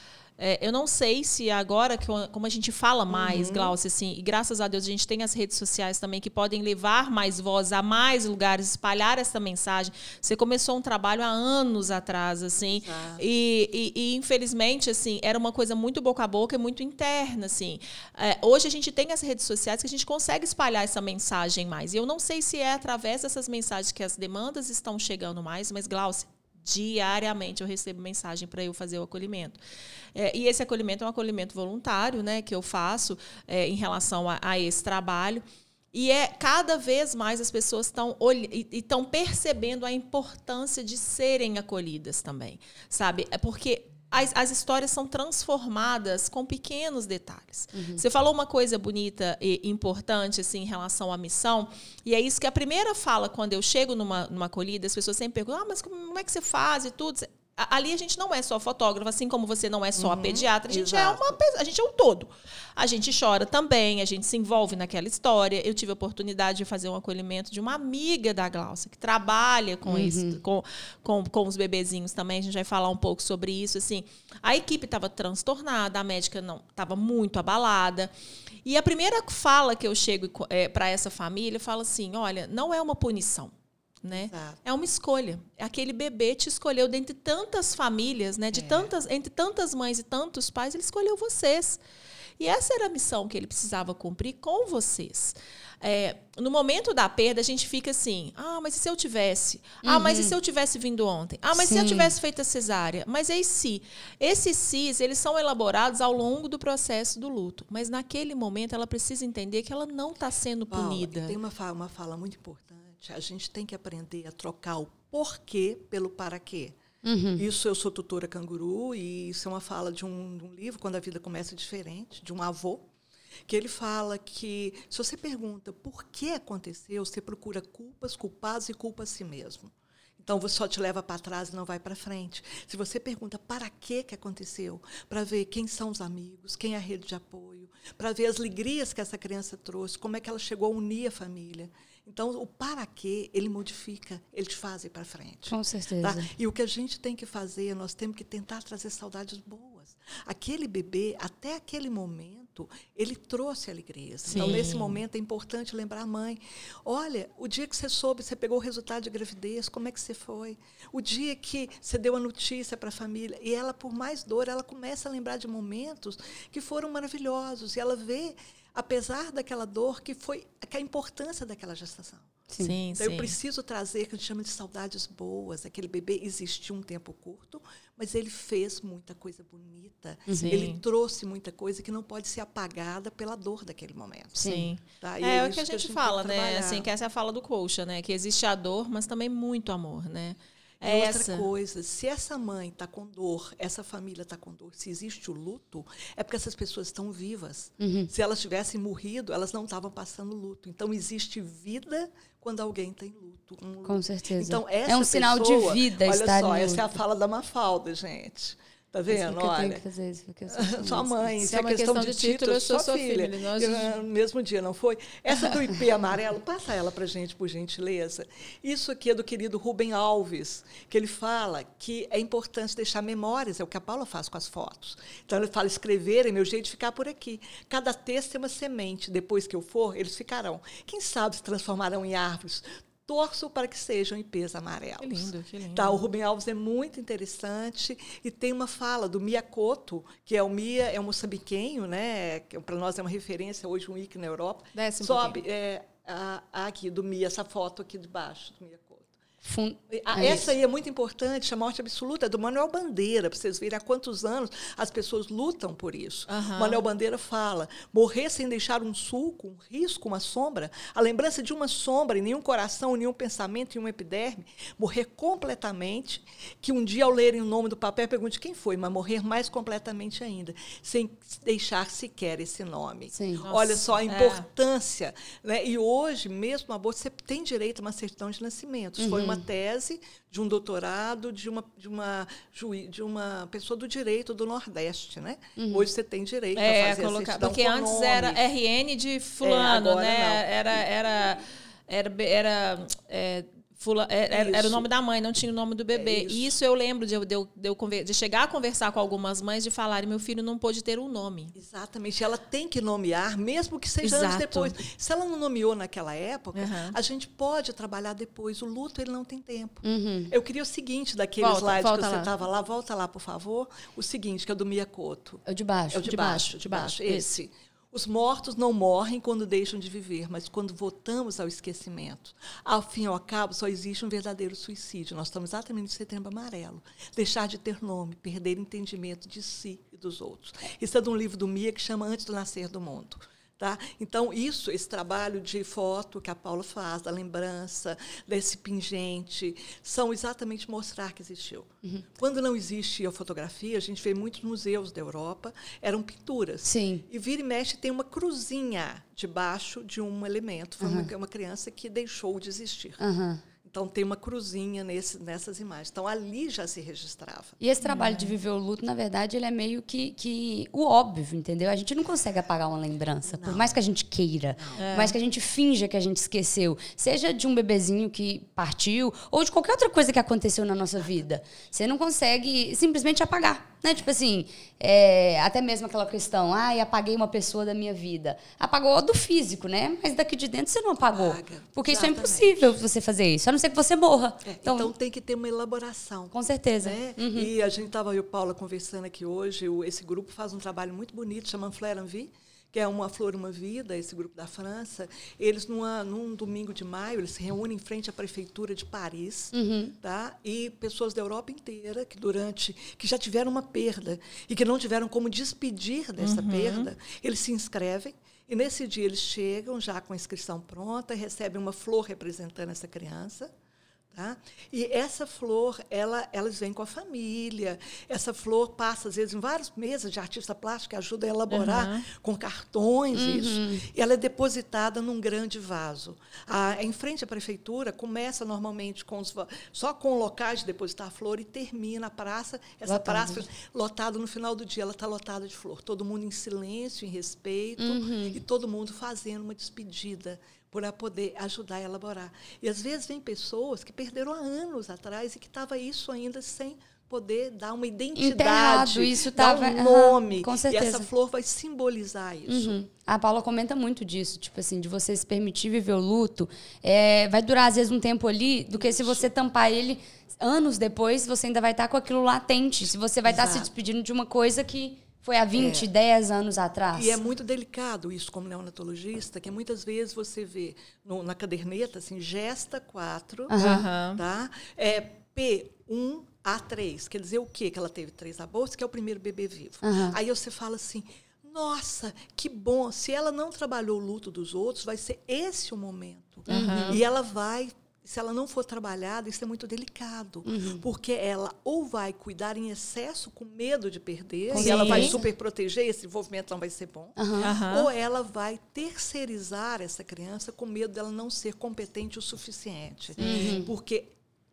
é, eu não sei se agora, que como a gente fala mais, uhum. Glaucia, assim, e graças a Deus a gente tem as redes sociais também que podem levar mais voz a mais lugares, espalhar essa mensagem. Você começou um trabalho há anos atrás, assim, e, e, e, infelizmente, assim, era uma coisa muito boca a boca e muito interna, assim. É, hoje a gente tem as redes sociais que a gente consegue espalhar essa mensagem mais. E eu não sei se é através dessas mensagens que as demandas estão chegando mais, mas, Glaucia, diariamente eu recebo mensagem para eu fazer o acolhimento. É, e esse acolhimento é um acolhimento voluntário, né, que eu faço é, em relação a, a, esse trabalho. E é cada vez mais as pessoas estão estão percebendo a importância de serem acolhidas também, sabe? É porque as, as, histórias são transformadas com pequenos detalhes. Uhum. Você falou uma coisa bonita e importante assim, em relação à missão, e é isso que a primeira fala quando eu chego numa, numa acolhida, as pessoas sempre perguntam: ah, mas como é que você faz e tudo? Ali a gente não é só fotógrafo, assim como você não é só uhum, a pediatra, a gente é exato. é uma a gente é um todo. A gente chora também, a gente se envolve naquela história. Eu tive a oportunidade de fazer um acolhimento de uma amiga da Glaucia que trabalha com uhum. isso, com, com, com os bebezinhos também. A gente vai falar um pouco sobre isso. Assim, a equipe estava transtornada, a médica não estava muito abalada. E a primeira fala que eu chego é, para essa família fala assim: olha, não é uma punição né? É uma escolha. Aquele bebê te escolheu dentre tantas famílias, né? De é. tantas, entre tantas mães e tantos pais, ele escolheu vocês. E essa era a missão que ele precisava cumprir com vocês. É, no momento da perda, a gente fica assim: ah, mas e se eu tivesse? Ah, uhum. mas e se eu tivesse vindo ontem? Ah, mas Sim. se eu tivesse feito a cesárea? Mas e se? Esses sis, eles são elaborados ao longo do processo do luto. Mas naquele momento, ela precisa entender que ela não está sendo punida. tem uma fala, uma fala muito importante a gente tem que aprender a trocar o porquê pelo para quê. Uhum. Isso eu sou tutora canguru e isso é uma fala de um, de um, livro, Quando a Vida Começa Diferente, de um avô, que ele fala que se você pergunta por que aconteceu, você procura culpas, culpados e culpa a si mesmo. Então você só te leva para trás e não vai para frente. Se você pergunta para que que aconteceu, para ver quem são os amigos, quem é a rede de apoio, para ver as alegrias que essa criança trouxe, como é que ela chegou a unir a família. Então, o para quê, ele modifica, ele te faz ir para frente. Com certeza. Tá? E o que a gente tem que fazer, nós temos que tentar trazer saudades boas. Aquele bebê, até aquele momento, ele trouxe alegria. Então, nesse momento, é importante lembrar a mãe. Olha, o dia que você soube, você pegou o resultado de gravidez, como é que você foi? O dia que você deu a notícia para a família. E ela, por mais dor, ela começa a lembrar de momentos que foram maravilhosos. E ela vê apesar daquela dor que foi que a importância daquela gestação. Sim, então sim. eu preciso trazer que a gente chama de saudades boas. Aquele bebê existiu um tempo curto, mas ele fez muita coisa bonita. Sim. Uhum. Ele trouxe muita coisa que não pode ser apagada pela dor daquele momento. Sim. Tá? É, é, o que a gente, que a gente fala, né? Assim, que essa é a fala do coxa, né? Que existe a dor, mas também muito amor, né? É outra essa. coisa, se essa mãe está com dor, essa família está com dor, se existe o luto, é porque essas pessoas estão vivas. Uhum. Se elas tivessem morrido, elas não estavam passando luto. Então, existe vida quando alguém tem luto. Um luto. Com certeza. Então, é um sinal de vida olha estar só, essa é a fala da Mafalda, gente. Tá vendo? Olha. Eu tenho que fazer isso, porque eu sou sua mãe, se é, é questão, questão de, de título, eu sou sua filha. filha. Nós... Eu, no mesmo dia, não foi? Essa do IP amarelo, passa ela para gente, por gentileza. Isso aqui é do querido Rubem Alves, que ele fala que é importante deixar memórias, é o que a Paula faz com as fotos. Então, ele fala, escrever é meu jeito de ficar por aqui. Cada texto é uma semente. Depois que eu for, eles ficarão. Quem sabe se transformarão em árvores torço para que sejam IPs amarelos. Que lindo, que lindo. Tá, o Rubem Alves é muito interessante e tem uma fala do Miyakoto, que é o Mia, é um moçambiquenho, né? Que para nós é uma referência hoje um ícone na Europa. Desce um Sobe, é, a, a aqui do Mia, essa foto aqui de baixo do É Essa aí é muito importante, a morte absoluta é do Manuel Bandeira, para vocês verem há quantos anos as pessoas lutam por isso. Uhum. Manuel Bandeira fala: morrer sem deixar um sulco, um risco, uma sombra, a lembrança de uma sombra em nenhum coração, nenhum pensamento, em um epiderme, morrer completamente, que um dia ao lerem o nome do papel pergunte quem foi, mas morrer mais completamente ainda, sem deixar sequer esse nome. Sim. Olha só a é. importância. É. Né? E hoje, mesmo no aborto, você tem direito a uma certidão de nascimento. Uhum. Foi uma tese, de um doutorado, de uma, de uma, juí- de uma pessoa do direito do Nordeste, né? Hoje você tem direito a É, fazer a colocar, certidão porque antes nome. era RN de fulano, agora né? não. Era era era era, é, fula- era, era o nome da mãe, não tinha o nome do bebê. É isso. E isso eu lembro de eu, de, eu, de eu de chegar a conversar com algumas mães de falarem meu filho não pôde ter um nome. Exatamente. Ela tem que nomear, mesmo que seja anos Exato. depois. Se ela não nomeou naquela época, Uhum. a gente pode trabalhar depois. O luto ele não tem tempo. Uhum. Eu queria o seguinte daquele Volta, slide volta que você estava lá. Volta lá, por favor. O seguinte, que é do Miyakoto. É o de baixo. É o de, de baixo, baixo, de baixo. esse. Esse. Os mortos não morrem quando deixam de viver, mas quando voltamos ao esquecimento. Ao fim e ao cabo, só existe um verdadeiro suicídio. Nós estamos exatamente no setembro amarelo. Deixar de ter nome, perder entendimento de si e dos outros. Isso é de um livro do Mia que chama Antes do Nascer do Mundo. Tá? Então, isso, esse trabalho de foto que a Paula faz, da lembrança, desse pingente, são exatamente mostrar que existiu. Quando não existia fotografia, a gente vê muitos museus da Europa, eram pinturas. Sim. E vira e mexe tem uma cruzinha debaixo de um elemento. Foi uma, uma criança que deixou de existir. Aham. Então tem uma cruzinha nesse, nessas imagens. Então ali já se registrava. E esse trabalho de viver o luto, na verdade, ele é meio que, que o óbvio, entendeu? A gente não consegue apagar uma lembrança, por mais que a gente queira, por mais que a gente finja que a gente esqueceu, seja de um bebezinho que partiu ou de qualquer outra coisa que aconteceu na nossa vida. Você não consegue simplesmente apagar, né? Tipo assim, é, até mesmo aquela questão, ai, apaguei uma pessoa da minha vida. Apagou do físico, né? Mas daqui de dentro você não apagou. Apaga, Porque isso é exatamente. impossível você fazer isso, a não ser que você morra. É, então, então, tem que ter uma elaboração. com certeza. né? E a gente estava, eu e Paula, conversando aqui hoje. esse grupo faz um trabalho muito bonito, chama Fleur en Vie, que é uma Flor, uma Vida, esse grupo da França. Eles, numa, num domingo de maio, eles se reúnem em frente à prefeitura de Paris, tá? e pessoas da Europa inteira que durante que já tiveram uma perda e que não tiveram como despedir dessa perda, eles se inscrevem. E nesse dia eles chegam já com a inscrição pronta, recebem uma flor representando essa criança. Tá? E essa flor, ela, elas vêm com a família. Essa flor passa, às vezes, em várias mesas de artista plástico que ajuda a elaborar Uhum. com cartões isso. E ela é depositada num grande vaso. A, em frente à prefeitura, começa normalmente com os, só com locais de depositar a flor e termina a praça. Essa Lotada. praça lotada no final do dia, ela está lotada de flor. Todo mundo em silêncio, em respeito, Uhum. e todo mundo fazendo uma despedida para poder ajudar a elaborar. E às vezes vem pessoas que perderam há anos atrás e que estava isso ainda sem poder dar uma identidade, Enterrado, isso dar tava- um aham, nome. com e essa flor vai simbolizar isso. Uhum. A Paula comenta muito disso, tipo assim, de você se permitir viver o luto. É, vai durar, às vezes, um tempo ali, do que se você tampar ele anos depois, você ainda vai estar com aquilo latente. Se você vai estar se Exato. despedindo de uma coisa que foi há 20, 10 anos atrás. E é muito delicado isso, como neonatologista, que muitas vezes você vê no- na caderneta, assim, gesta 4, Aham. tá? É P1A3. Quer dizer o quê? Que ela teve três abortos, que é o primeiro bebê vivo. Aham. Aí você fala assim, nossa, que bom. Se ela não trabalhou o luto dos outros, vai ser esse o momento. E ela vai... Se ela não for trabalhada, isso é muito delicado. Porque ela ou vai cuidar em excesso com medo de perder, Com e ela vai super proteger, esse envolvimento não vai ser bom. Aham. Ou ela vai terceirizar essa criança com medo dela não ser competente o suficiente. Porque,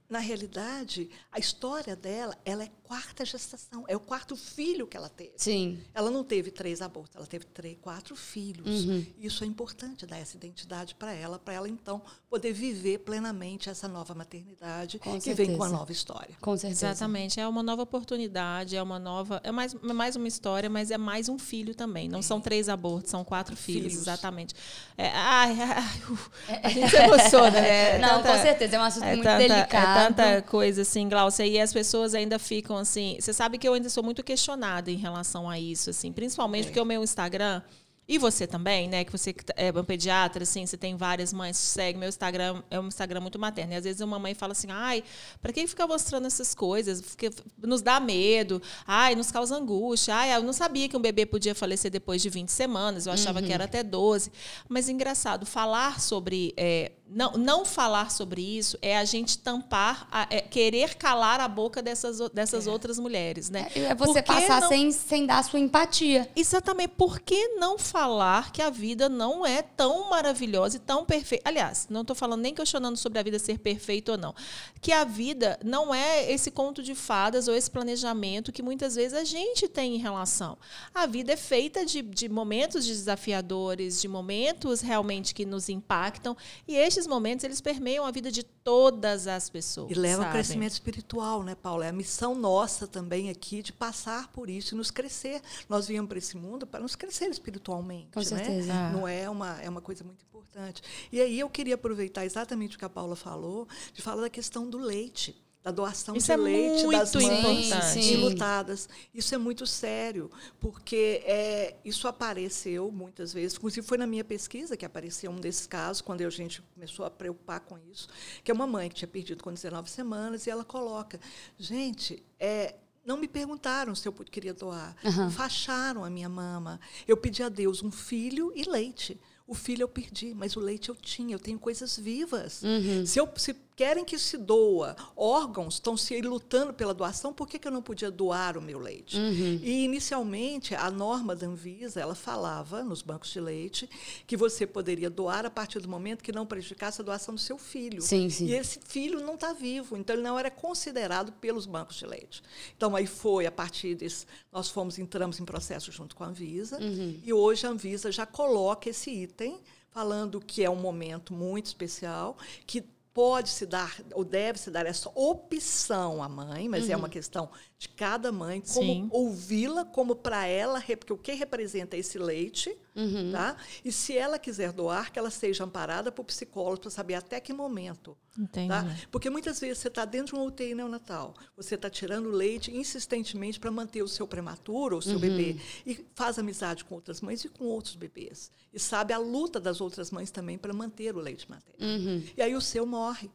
na realidade, a história dela, ela é quarta gestação. É o quarto filho que ela teve. Sim. Ela não teve três abortos, ela teve três, quatro filhos. Uhum. Isso é importante dar essa identidade para ela, para ela então poder viver plenamente essa nova maternidade Com que vem com a certeza. nova história. Com certeza. Exatamente, é uma nova oportunidade, é uma nova, é mais, é mais uma história, mas é mais um filho também. Não são três abortos, são quatro filhos, Filhos. exatamente. É, ai, ai, uh, a gente se emociona, né? Não, Tanta- com certeza, é um assunto é muito tanta, delicado. É tanta coisa assim, Glaucia, e as pessoas ainda ficam assim. Você sabe que eu ainda sou muito questionada em relação a isso, assim, principalmente É. porque o meu Instagram. E você também, né? Que você que é um pediatra, assim, você tem várias mães que seguem. Meu Instagram é um Instagram muito materno. E às vezes uma mãe fala assim, ai, pra que ficar mostrando essas coisas? Porque nos dá medo, ai, nos causa angústia. Ai, eu não sabia que um bebê podia falecer depois de 20 semanas, eu achava que era até 12. Mas engraçado, falar sobre. é, não, não falar sobre isso é a gente tampar, a, é querer calar a boca dessas, dessas é. outras mulheres, né? É, é você passar não... sem, sem dar sua empatia. Exatamente. Por que não falar que a vida não é tão maravilhosa e tão perfeita? Aliás, não estou falando nem questionando sobre a vida ser perfeita ou não. Que a vida não é esse conto de fadas ou esse planejamento que muitas vezes a gente tem em relação. A vida é feita de, de momentos desafiadores, de momentos realmente que nos impactam. E estes momentos, eles permeiam a vida de todas as pessoas. E leva ao crescimento espiritual, né, Paula? É a missão nossa também aqui de passar por isso e nos crescer. Nós viemos para esse mundo para nos crescer espiritualmente. Com né? certeza. Né? Não é uma, é uma coisa muito importante. E aí eu queria aproveitar exatamente o que a Paula falou, de falar da questão do leite da doação Isso de é leite das mães importante. enlutadas. Isso é muito sério, porque é, isso apareceu muitas vezes, inclusive foi na minha pesquisa que apareceu um desses casos, quando a gente começou a preocupar com isso, que é uma mãe que tinha perdido com 19 semanas, e ela coloca, gente, é, não me perguntaram se eu queria doar. Uhum. Facharam a minha mama. Eu pedi a Deus um filho e leite. O filho eu perdi, mas o leite eu tinha. Eu tenho coisas vivas. Uhum. Se, eu, se querem que se doa, órgãos estão se lutando pela doação, por que, que eu não podia doar o meu leite? Uhum. E, inicialmente, a norma da Anvisa, ela falava, nos bancos de leite, que você poderia doar a partir do momento que não prejudicasse a doação do seu filho. Sim, sim. E esse filho não está vivo, então ele não era considerado pelos bancos de leite. Então, aí foi, a partir desse, nós fomos, entramos em processo junto com a Anvisa, uhum. e hoje a Anvisa já coloca esse item falando que é um momento muito especial, que pode se dar ou deve se dar essa opção à mãe, mas uhum. é uma uhum. questão de cada mãe, como ouvi-la, como para ela, porque o que representa esse leite, uhum. tá? E se ela quiser doar, que ela seja amparada por psicólogo para saber até que momento. Entendi. Tá? Porque muitas vezes você está dentro de uma UTI neonatal, você está tirando leite insistentemente para manter o seu prematuro, o seu uhum. bebê, e faz amizade com outras mães e com outros bebês. E sabe a luta das outras mães também para manter o leite materno. Uhum. E aí o seu morre.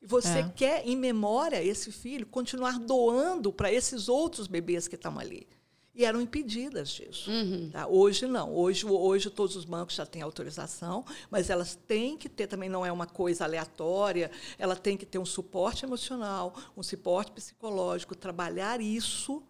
E você é. quer, em memória, esse filho continuar doando para esses outros bebês que estão ali e eram impedidas disso. Uhum. Tá? Hoje não. Hoje, hoje todos os bancos já têm autorização, mas elas têm que ter também não é uma coisa aleatória. Ela tem que ter um suporte emocional, um suporte psicológico, trabalhar isso,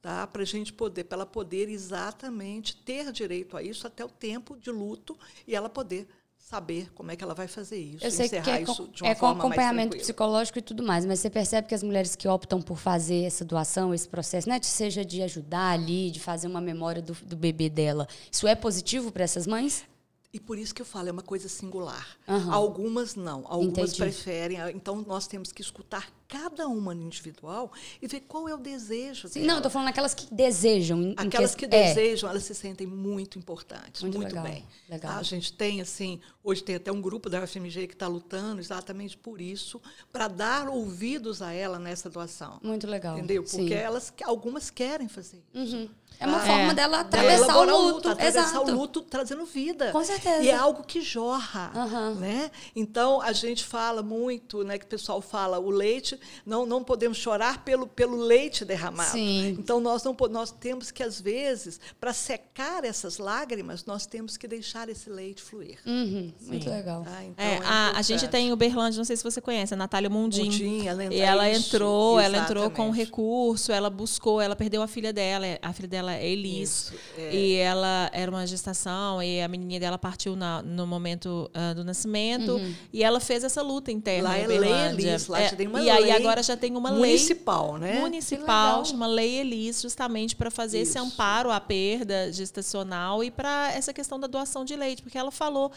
tá? Para a gente poder, para ela poder exatamente ter direito a isso até o tempo de luto e ela poder saber como é que ela vai fazer isso, Eu sei que é com, é com acompanhamento psicológico e tudo mais, mas você percebe que as mulheres que optam por fazer essa doação, esse processo, né, seja de ajudar ali, de fazer uma memória do, do bebê dela, isso é positivo para essas mães? E por isso que eu falo, é uma coisa singular. Uhum. Algumas não, algumas Entendi. preferem. Então nós temos que escutar cada uma individual e ver qual é o desejo Sim. Não, estou falando aquelas que desejam. Aquelas que, que é. desejam, elas se sentem muito importantes, muito, muito legal, bem. Legal. A gente tem, assim, hoje tem até um grupo da UFMG que está lutando exatamente por isso, para dar ouvidos a ela nessa doação. Muito legal. Entendeu? Porque Sim. elas, algumas querem fazer isso. Uhum. É uma ah, forma é. dela atravessar o luto. luto atravessar Exato. o luto trazendo vida. Com certeza. E é algo que jorra. Uhum. Né? Então, a gente fala muito, né, que o pessoal fala, o leite, não, não podemos chorar pelo, pelo leite derramado. Sim. Então, nós, não, nós temos que, às vezes, para secar essas lágrimas, nós temos que deixar esse leite fluir. Uhum. Muito legal. Ah, então é, é a, a, gente tem o Berlândia, não sei se você conhece, a Natália Mundim. Mundim ela e ela entrou, ela entrou com recurso, ela buscou, ela perdeu a filha dela, a filha dela Elis. Isso, é. E ela era uma gestação e a menininha dela partiu na, no momento uh, do nascimento. Uhum. E ela fez essa luta interna lá é lei Elis, lá é, já tem uma e lei aí agora já tem uma municipal, lei né? municipal, chama Lei Elis, justamente para fazer Isso. esse amparo à perda gestacional e para essa questão da doação de leite, porque ela falou,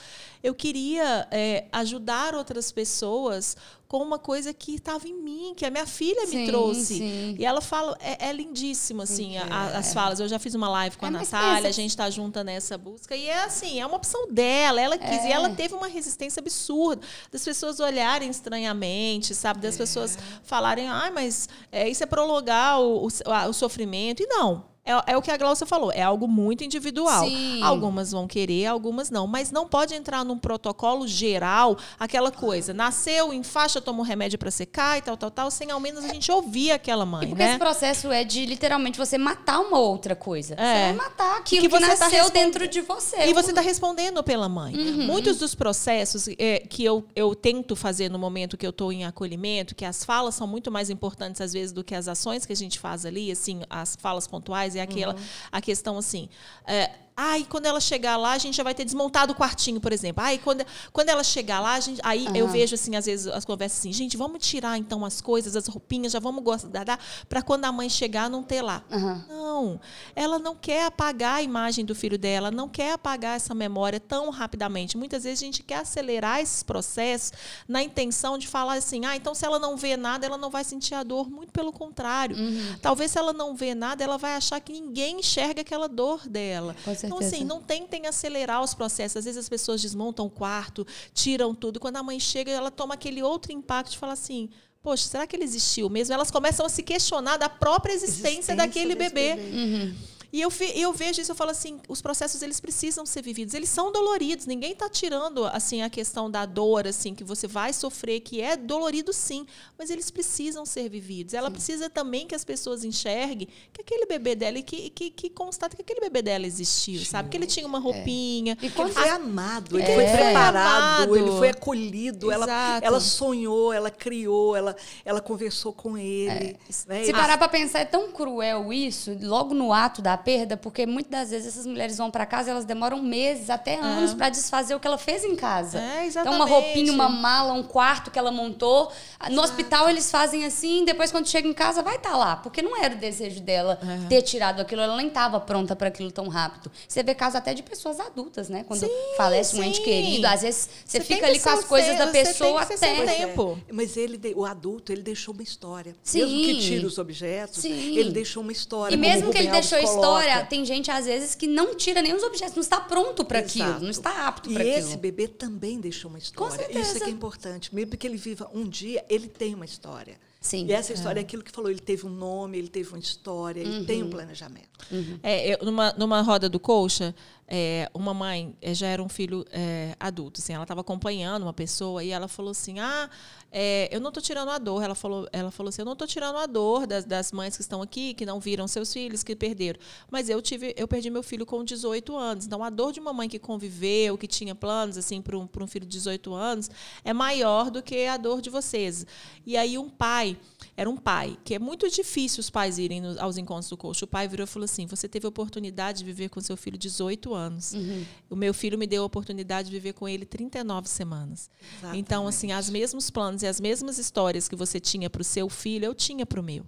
eu queria é, ajudar outras pessoas com uma coisa que estava em mim, que a minha filha sim, me trouxe. Sim. E ela fala, é, é lindíssimo, assim, a, as falas. Eu já fiz uma live com é, a Natália, a gente está junta nessa busca. E é assim, é uma opção dela, ela quis. E ela é. teve uma resistência absurda das pessoas olharem estranhamente, sabe? Das é. pessoas falarem, ah, mas é, isso é prolongar o, o, o sofrimento. E não é, é o que a Glaucia falou, é algo muito individual. Sim. Algumas vão querer, algumas não. Mas não pode entrar num protocolo geral, aquela coisa. Nasceu, em faixa, toma um remédio para secar e tal, tal, tal, sem ao menos a gente ouvir aquela mãe, E porque né? esse processo é de literalmente você matar uma outra coisa. É. Você vai matar aquilo Que que, você tá nasceu respondendo- dentro de você. E você está respondendo pela mãe. Uhum. Muitos dos processos é, que eu, eu tento fazer no momento que eu estou em acolhimento, que as falas são muito mais importantes às vezes do que as ações que a gente faz ali, assim, as falas pontuais é aquela Uhum. a questão assim. É, Ai, quando ela chegar lá, a gente já vai ter desmontado o quartinho, por exemplo. Ai, quando, quando ela chegar lá, gente, aí eu vejo, assim, às vezes, as conversas assim, gente, vamos tirar, então, as coisas, as roupinhas, já vamos guardar, para quando a mãe chegar, não ter lá. Aham. Não, ela não quer apagar a imagem do filho dela, não quer apagar essa memória tão rapidamente. Muitas vezes a gente quer acelerar esses processos na intenção de falar assim, ah, então se ela não vê nada, ela não vai sentir a dor. Muito pelo contrário. Talvez se ela não vê nada, ela vai achar que ninguém enxerga aquela dor dela. Com Então, assim, não tentem acelerar os processos. Às vezes as pessoas desmontam o quarto, tiram tudo. Quando a mãe chega, ela toma aquele outro impacto de falar assim. Poxa, será que ele existiu mesmo? Elas começam a se questionar da própria existência, Existência daquele desse bebê. Uhum. E eu, eu vejo isso, eu falo assim, os processos eles precisam ser vividos, eles são doloridos, ninguém está tirando assim a questão da dor assim que você vai sofrer, que é dolorido sim, mas eles precisam ser vividos. Ela precisa também que as pessoas enxerguem que aquele bebê dela e que, que, que constata que aquele bebê dela existiu, sabe? Que ele tinha uma roupinha. E Porque ele quando foi amado, ele É. foi preparado, amado. ele foi acolhido, ela, Exato. ela sonhou, ela criou, ela, ela conversou com ele. né? Se parar pra pensar, é tão cruel isso, logo no ato da perda, porque muitas das vezes essas mulheres vão pra casa e elas demoram meses, até anos, pra desfazer o que ela fez em casa. É, Então, uma exatamente. roupinha, uma mala, um quarto que ela montou. No hospital eles fazem assim, depois quando chega em casa vai estar lá. Porque não era o desejo dela É. ter tirado aquilo, ela nem estava pronta para aquilo tão rápido. Você vê casos até de pessoas adultas, né? Quando falece um ente sim. querido, às vezes você, Você fica ali com as ser coisas da pessoa até. tempo. É, Mas ele, o adulto, ele deixou uma história. Sim. Mesmo que tire os objetos, Sim. ele deixou uma história. E mesmo que ele Alves deixou a história, coloca. tem gente às vezes que não tira nem os objetos, não está pronto para aquilo, não está apto E para aquilo. esse bebê também deixou uma história. Isso é certeza. que é importante. Mesmo que ele viva um dia, ele tem uma história. Sim. E essa história é aquilo que falou. Ele teve um nome, ele teve uma história, ele tem Uhum. um planejamento. É, eu, numa, numa roda do coxa, é, uma mãe é, já era um filho é, adulto, assim, ela estava acompanhando uma pessoa e ela falou assim, ah, é, eu não estou tirando a dor. Ela falou, ela falou assim, eu não estou tirando a dor das, das mães que estão aqui, que não viram seus filhos, que perderam. Mas eu tive, eu perdi meu filho com 18 anos. Então a dor de uma mãe que conviveu, que tinha planos assim para um, um filho de 18 anos, é maior do que a dor de vocês. E aí um pai era um pai, que é muito difícil os pais irem no- aos encontros do coach. O pai virou e falou assim: Você teve a oportunidade de viver com seu filho 18 anos. O meu filho me deu a oportunidade de viver com ele 39 semanas. Então, assim, os mesmos planos e as mesmas histórias que você tinha para o seu filho, eu tinha para o meu.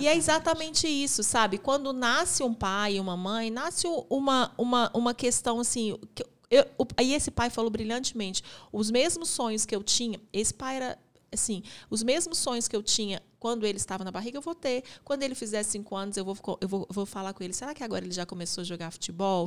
E é exatamente isso, sabe? Quando nasce um pai e uma mãe, nasce uma, uma, uma questão assim. que eu- o- aí esse pai falou brilhantemente: os mesmos sonhos que eu tinha, esse pai era assim, os mesmos sonhos que eu tinha quando ele estava na barriga, eu vou ter. Quando ele fizer cinco anos, eu vou, eu vou, eu vou falar com ele. Será que agora ele já começou a jogar futebol?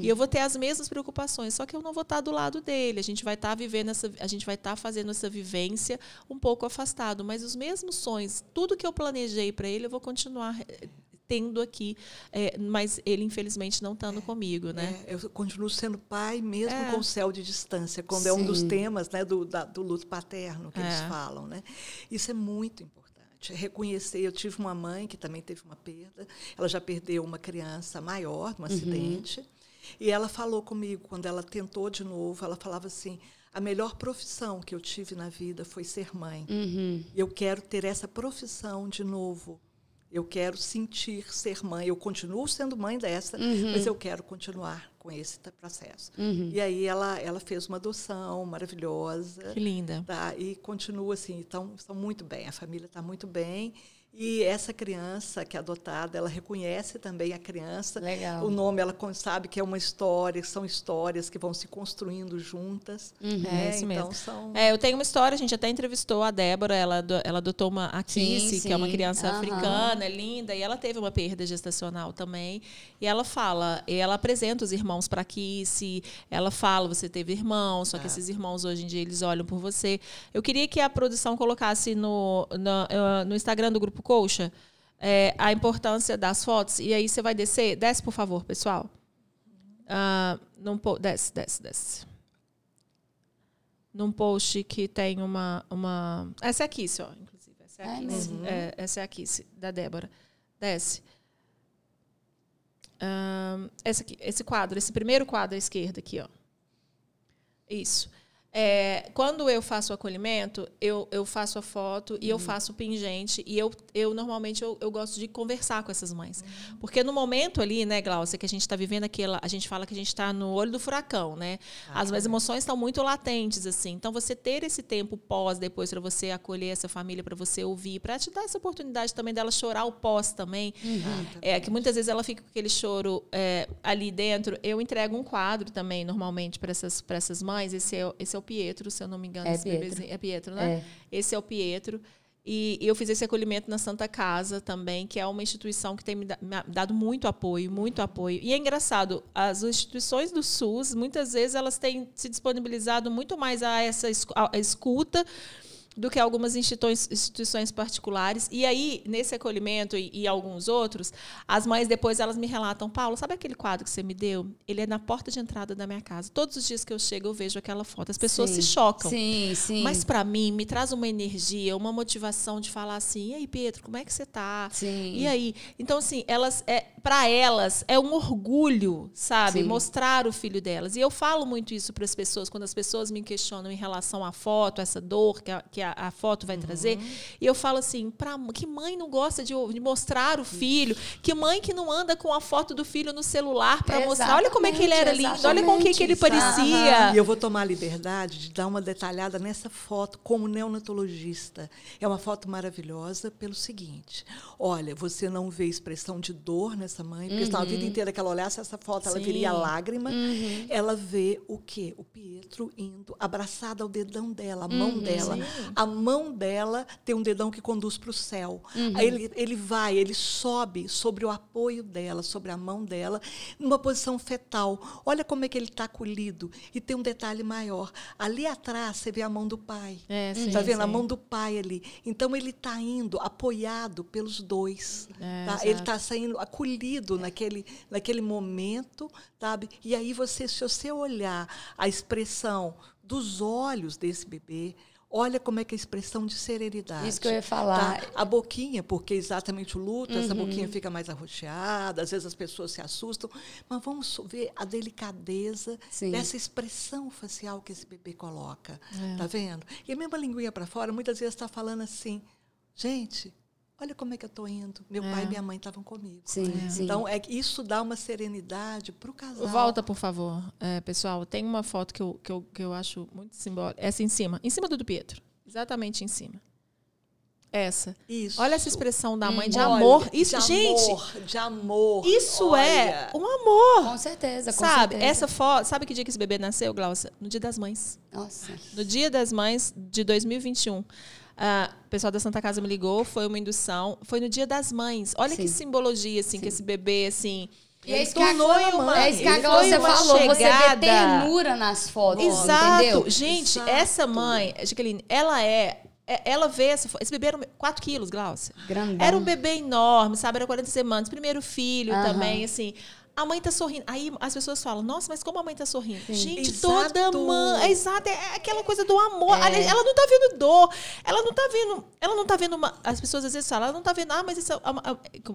E eu vou ter as mesmas preocupações, só que eu não vou estar do lado dele. A gente vai estar vivendo essa, a gente vai estar fazendo essa vivência um pouco afastado, mas os mesmos sonhos, tudo que eu planejei para ele, eu vou continuar eh, tendo aqui, eh, mas ele infelizmente não estando comigo, né? É, eu continuo sendo pai mesmo É. com o céu de distância, quando é um dos Sim. temas né, do, da- do luto paterno que eles É. falam. Né? Isso é muito importante. Reconhecer, eu tive uma mãe que também teve uma perda, ela já perdeu uma criança maior, num acidente, e ela falou comigo, quando ela tentou de novo, ela falava assim, a melhor profissão que eu tive na vida foi ser mãe. Uhum. Eu quero ter essa profissão de novo. Eu quero sentir ser mãe. Eu continuo sendo mãe dessa, Uhum. mas eu quero continuar com esse processo. E aí ela, ela fez uma adoção maravilhosa. Que linda. Tá, e continua assim, então estão muito bem, a família está muito bem. E essa criança que é adotada, ela reconhece também a criança. Legal. O nome ela sabe que é uma história, são histórias que vão se construindo juntas. né? É isso mesmo. Então são É, eu tenho uma história, a gente até entrevistou a Débora, ela, ela adotou uma a Kissy, Sim, que é uma criança Aham. africana, linda, e ela teve uma perda gestacional também. E ela fala, e ela apresenta os irmãos para Kissy, ela fala, você teve irmãos, só que esses irmãos hoje em dia eles olham por você. Eu queria que a produção colocasse no, na- eh, no Instagram do Grupo Colcha é, a importância das fotos. E aí você vai descer. Desce, por favor, pessoal. Uh, num po desce, desce, desce. Num post que tem uma. uma essa é a Kiss, ó, inclusive. Essa é a Kiss. É, é, essa é a Kiss, da Débora. Desce. Uh, esse, aqui, esse quadro, esse primeiro quadro à esquerda aqui, ó. Isso. É, quando eu faço o acolhimento, eu, eu faço a foto e eu uhum. faço o pingente. E eu, eu normalmente eu, eu gosto de conversar com essas mães. Uhum. Porque no momento ali, né, Glaucia, que a gente está vivendo aquela. A gente fala que a gente está no olho do furacão, né? Ah, as, as emoções estão muito latentes, assim. Então, você ter esse tempo pós depois para você acolher essa família, para você ouvir, para te dar essa oportunidade também dela chorar o pós também. Uhum. É, que muitas vezes ela fica com aquele choro é, ali dentro. Eu entrego um quadro também, normalmente, para essas, essas mães. Esse é, esse é o Pietro, se eu não me engano. É Pietro. É Pietro, né? É. Esse é o Pietro. E eu fiz esse acolhimento na Santa Casa também, que é uma instituição que tem me dado muito apoio, muito apoio. E é engraçado, as instituições do SUS, muitas vezes, elas têm se disponibilizado muito mais a essa escuta do que algumas instituições particulares. E aí, nesse acolhimento e, e, alguns outros, as mães depois elas me relatam, Paulo, sabe aquele quadro que você me deu? Ele é na porta de entrada da minha casa. Todos os dias que eu chego, eu vejo aquela foto. As pessoas sim. se chocam. Sim, sim. Mas para mim, me traz uma energia, uma motivação de falar assim: "E aí, Pedro, como é que você tá?" Sim. E aí? Então assim, elas é para elas é um orgulho, sabe, sim. mostrar o filho delas. E eu falo muito isso para as pessoas quando as pessoas me questionam em relação à foto, essa dor que a, que a, a foto vai uhum. trazer. E eu falo assim, pra, que mãe não gosta de, de mostrar o filho? Que mãe que não anda com a foto do filho no celular para mostrar? Olha como é que ele era lindo, olha com o que, que ele parecia. E eu vou tomar a liberdade de dar uma detalhada nessa foto como neonatologista. É uma foto maravilhosa pelo seguinte: olha, você não vê expressão de dor nessa mãe, porque uhum. senão a vida inteira que ela olhasse essa foto, ela Sim. viria lágrima. Uhum. Ela vê o quê? O Pietro indo abraçado ao dedão dela, a mão uhum. dela. Sim. A mão dela tem um dedão que conduz para o céu. Uhum. Aí ele, ele vai, ele sobe sobre o apoio dela, sobre a mão dela, numa posição fetal. Olha como é que ele está acolhido. E tem um detalhe maior. Ali atrás você vê a mão do pai. Está é, uhum. vendo? Sim. A mão do pai ali. Então ele está indo apoiado pelos dois. É, tá? Ele está saindo acolhido naquele, naquele momento, sabe? E aí você, se você olhar a expressão dos olhos desse bebê, Olha como é que é a expressão de serenidade. Isso que eu ia falar. Tá? A boquinha, porque exatamente o luto, uhum. essa boquinha fica mais arroxeada, às vezes as pessoas se assustam, mas vamos ver a delicadeza Sim. dessa expressão facial que esse bebê coloca. É. Tá vendo? E a mesma linguinha para fora, muitas vezes está falando assim, gente, olha como é que eu estou indo. Meu é. pai e minha mãe estavam comigo. Sim, é. sim. Então, é, isso dá uma serenidade para o casal. Volta, por favor. É, pessoal, tem uma foto que eu, que, eu, que eu acho muito simbólica. Essa em cima. Em cima do do Pietro. Exatamente em cima. Essa. Isso. Olha essa expressão da mãe hum, de olha, amor. Isso, de gente. Amor, de amor. Isso olha. é um amor. Com certeza, com sabe? Certeza. Essa foto. Sabe que dia que esse bebê nasceu, Glaucia? No Dia das Mães. Nossa. No Dia das Mães de 2021. Uh, o pessoal da Santa Casa me ligou, foi uma indução. Foi no Dia das Mães. Olha Sim. que simbologia, assim, Sim. que esse bebê, assim. E é isso que a, mãe. É isso que a você falou, chegada. você vê ternura nas fotos, Exato. entendeu? Gente, Exato. essa mãe, Jaqueline, ela é ela vê essa, esse bebê era 4 quilos, Glaucia. Grandão. Era um bebê enorme, sabe? Era 40 semanas. Primeiro filho uhum. também, assim a mãe tá sorrindo. Aí as pessoas falam, nossa, mas como a mãe tá sorrindo? Sim. Gente, Exato. toda mãe. É exato, é aquela coisa do amor. É. Ela não tá vendo dor. Ela não tá vendo. Ela não tá vendo. Uma, as pessoas às vezes falam, ela não tá vendo, ah, mas isso é.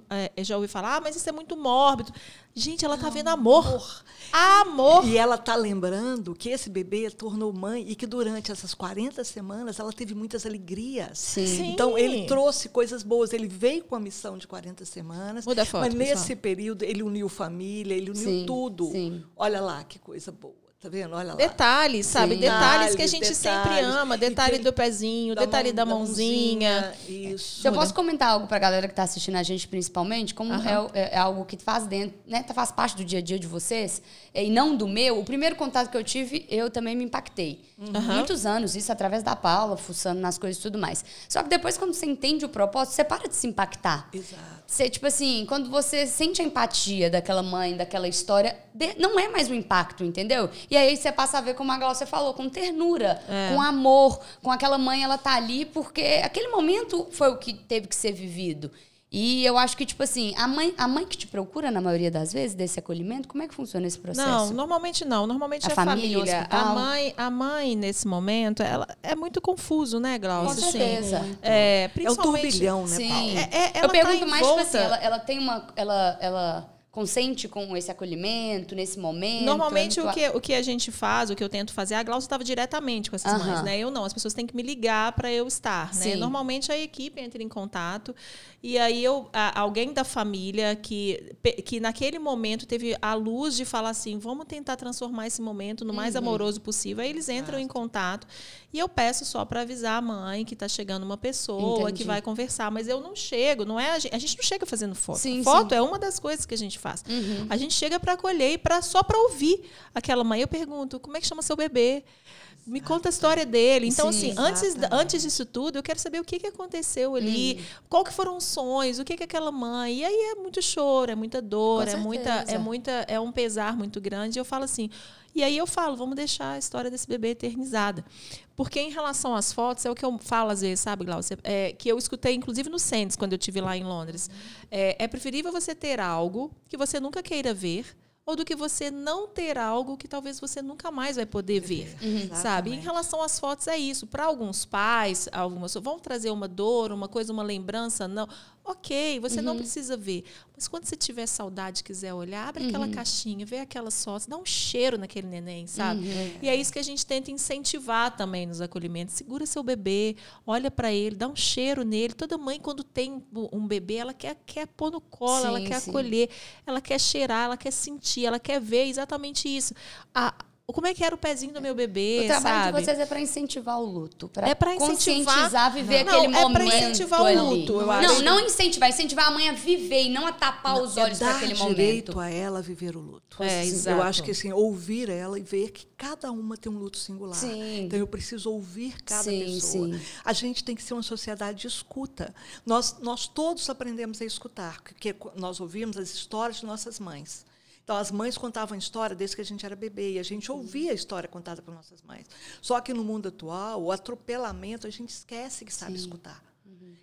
é, é já ouvi falar, ah, mas isso é muito mórbido. Gente, ela tá vendo amor. Amor. amor. E ela tá lembrando que esse bebê tornou mãe e que durante essas 40 semanas ela teve muitas alegrias. Sim. Sim. Então ele trouxe coisas boas. Ele veio com a missão de 40 semanas. Muda a foto, mas nesse pessoal. período ele uniu família família, ele uniu sim, tudo. Sim. Olha lá que coisa boa. Tá vendo? Olha lá. Detalhes, sabe? Sim. Detalhes que a gente detalhes, sempre ama. Detalhe do pezinho, da detalhe mão, da mãozinha. Isso. Se eu posso comentar algo pra galera que tá assistindo a gente, principalmente, como uhum. é, é, algo que faz dentro, né? Faz parte do dia a dia de vocês, e não do meu, o primeiro contato que eu tive, eu também me impactei. Uhum. Muitos anos, isso através da Paula, fuçando nas coisas e tudo mais. Só que depois, quando você entende o propósito, você para de se impactar. Exato. Você, tipo assim, quando você sente a empatia daquela mãe, daquela história, não é mais o impacto, entendeu? E aí você passa a ver, como a Glaucia falou, com ternura, é. com amor, com aquela mãe, ela tá ali porque aquele momento foi o que teve que ser vivido. E eu acho que, tipo assim, a mãe, a mãe que te procura, na maioria das vezes, desse acolhimento, como é que funciona esse processo? Não, normalmente não. Normalmente A é a família, família. A mãe, a mãe, nesse momento, ela é muito confuso, né, Glaucia? Com certeza. É, É o principalmente. turbilhão, né, Sim. Paulo? É- é- ela eu tá pergunto em mais, tipo volta- assim, ela, ela tem uma. Ela, ela consente com esse acolhimento, nesse momento? Normalmente é o que, o que a gente faz, o que eu tento fazer, a Glaucia estava diretamente com essas mães, né? Eu não, as pessoas têm que me ligar para eu estar, né? Sim. Normalmente a equipe entra em contato e aí eu, a- alguém da família que, que naquele momento teve a luz de falar assim, vamos tentar transformar esse momento no Uhum. mais amoroso possível. Aí eles entram em contato e eu peço só para avisar a mãe que está chegando uma pessoa Entendi. que vai conversar, mas eu não chego, não é a gente, a gente não chega fazendo foto. Sim, foto sim. é uma das coisas que a gente faz. Uhum. A gente chega para acolher e pra, só para ouvir aquela mãe. Eu pergunto, como é que chama seu bebê? Me conta a história dele. Então, Sim, assim, antes, exatamente. antes disso tudo, eu quero saber o que, que aconteceu ali, Uhum. qual que foram os sonhos, o que, que aquela mãe. E aí é muito choro, é muita dor, é muita, é muita, é um pesar muito grande. E eu falo assim. E aí eu falo, vamos deixar a história desse bebê eternizada. Porque em relação às fotos, é o que eu falo às vezes, sabe, Glaucia? É, que eu escutei, inclusive, no Sands, quando eu estive lá em Londres. É, é preferível você ter algo que você nunca queira ver ou do que você não ter algo que talvez você nunca mais vai poder ver, Uhum. sabe? Em relação às fotos é isso. Para alguns pais, algumas vão trazer uma dor, uma coisa, uma lembrança, não. Ok, você Uhum. não precisa ver. Mas quando você tiver saudade, quiser olhar, abre aquela Uhum. caixinha, vê aquelas fotos, dá um cheiro naquele neném, sabe? Uhum. E é isso que a gente tenta incentivar também nos acolhimentos. Segura seu bebê, olha para ele, dá um cheiro nele. Toda mãe, quando tem um bebê, ela quer, quer pôr no colo, ela Sim, quer sim. acolher, ela quer cheirar, ela quer sentir, ela quer ver exatamente isso. A, como é que era o pezinho do meu bebê, O trabalho sabe? de vocês é para incentivar o luto, para É pra incentivar- conscientizar, viver Não, aquele é pra momento. incentivar o ali. luto, eu não, acho. não incentivar, incentivar a mãe a viver e não a tapar os é olhos para dar aquele direito momento. a ela viver o luto. É, Assim, exato. Eu acho que assim, ouvir ela e ver que cada uma tem um luto singular. Sim. Então eu preciso ouvir cada Sim, pessoa. sim. A gente tem que ser uma sociedade de escuta. Nós, nós todos aprendemos a escutar, porque nós ouvimos as histórias de nossas mães. Então, as mães contavam história desde que a gente era bebê, e a gente ouvia a história contada por nossas mães. Só que no mundo atual, o atropelamento, a gente esquece que sabe escutar.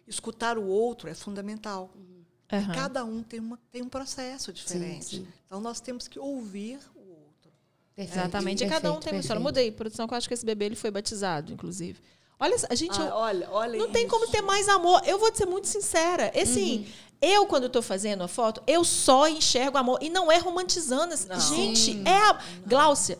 Escutar o outro é fundamental. E Aham. cada um tem, uma, tem um processo diferente. sim. Então, nós temos que ouvir o outro. Perfeito, Exatamente. E cada um perfeito, tem uma história. Mudei, produção, que eu acho que esse bebê ele foi batizado, inclusive. Olha, a gente. Ah, olha, olha Não tem isso. como ter mais amor. Eu vou ser muito sincera. Assim, Uhum. Eu, quando estou fazendo a foto, eu só enxergo amor. E não é romantizando. Não. Gente, é a. Gláucia.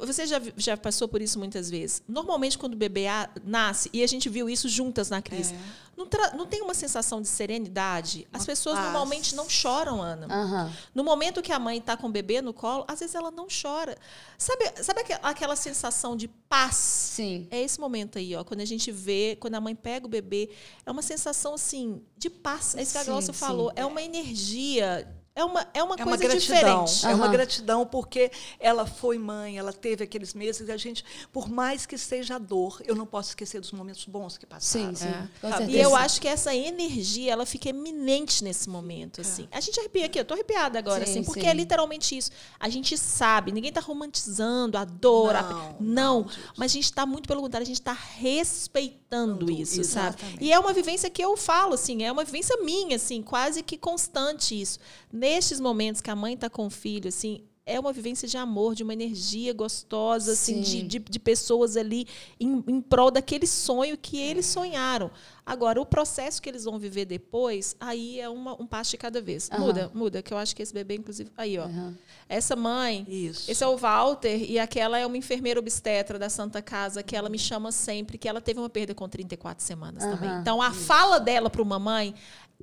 Você já, já passou por isso muitas vezes. Normalmente, quando o bebê nasce, e a gente viu isso juntas na crise, É. não, não tem uma sensação de serenidade? As Uma pessoas paz. normalmente não choram, Ana. Aham. No momento que a mãe está com o bebê no colo, às vezes ela não chora. Sabe, sabe aque- aquela sensação de paz? Sim. É esse momento aí, ó, quando a gente vê, quando a mãe pega o bebê, é uma sensação assim de paz. É isso que a Glaucia falou, é uma energia, é uma é uma É uma coisa gratidão. diferente. É uma gratidão porque ela foi mãe, ela teve aqueles meses e a gente, por mais que seja dor, eu não posso esquecer dos momentos bons que passaram. Sim, sim. É. Sabe? E eu acho que essa energia, ela fica eminente nesse momento, assim. A gente arrepia aqui, eu tô arrepiada agora, Sim, assim, porque sim. é literalmente isso. A gente sabe, ninguém tá romantizando a dor, a- Não, não, não, gente. mas a gente tá muito pelo contrário, a gente tá respeitando isso, sabe? exatamente. E é uma vivência que eu falo, assim, é uma vivência minha, assim, quase que constante isso. Nestes momentos que a mãe tá com o filho, assim, é uma vivência de amor, de uma energia gostosa, assim, de, de, de pessoas ali em, em prol daquele sonho que eles sonharam. Agora, o processo que eles vão viver depois, aí é uma, um passo de cada vez. Aham. Muda, muda, que eu acho que esse bebê, inclusive. Aí, ó. Aham. Essa mãe. Isso. Esse é o Walter, e aquela é uma enfermeira obstetra da Santa Casa, que ela me chama sempre, que ela teve uma perda com 34 semanas também. Aham. Então, a fala dela para uma mãe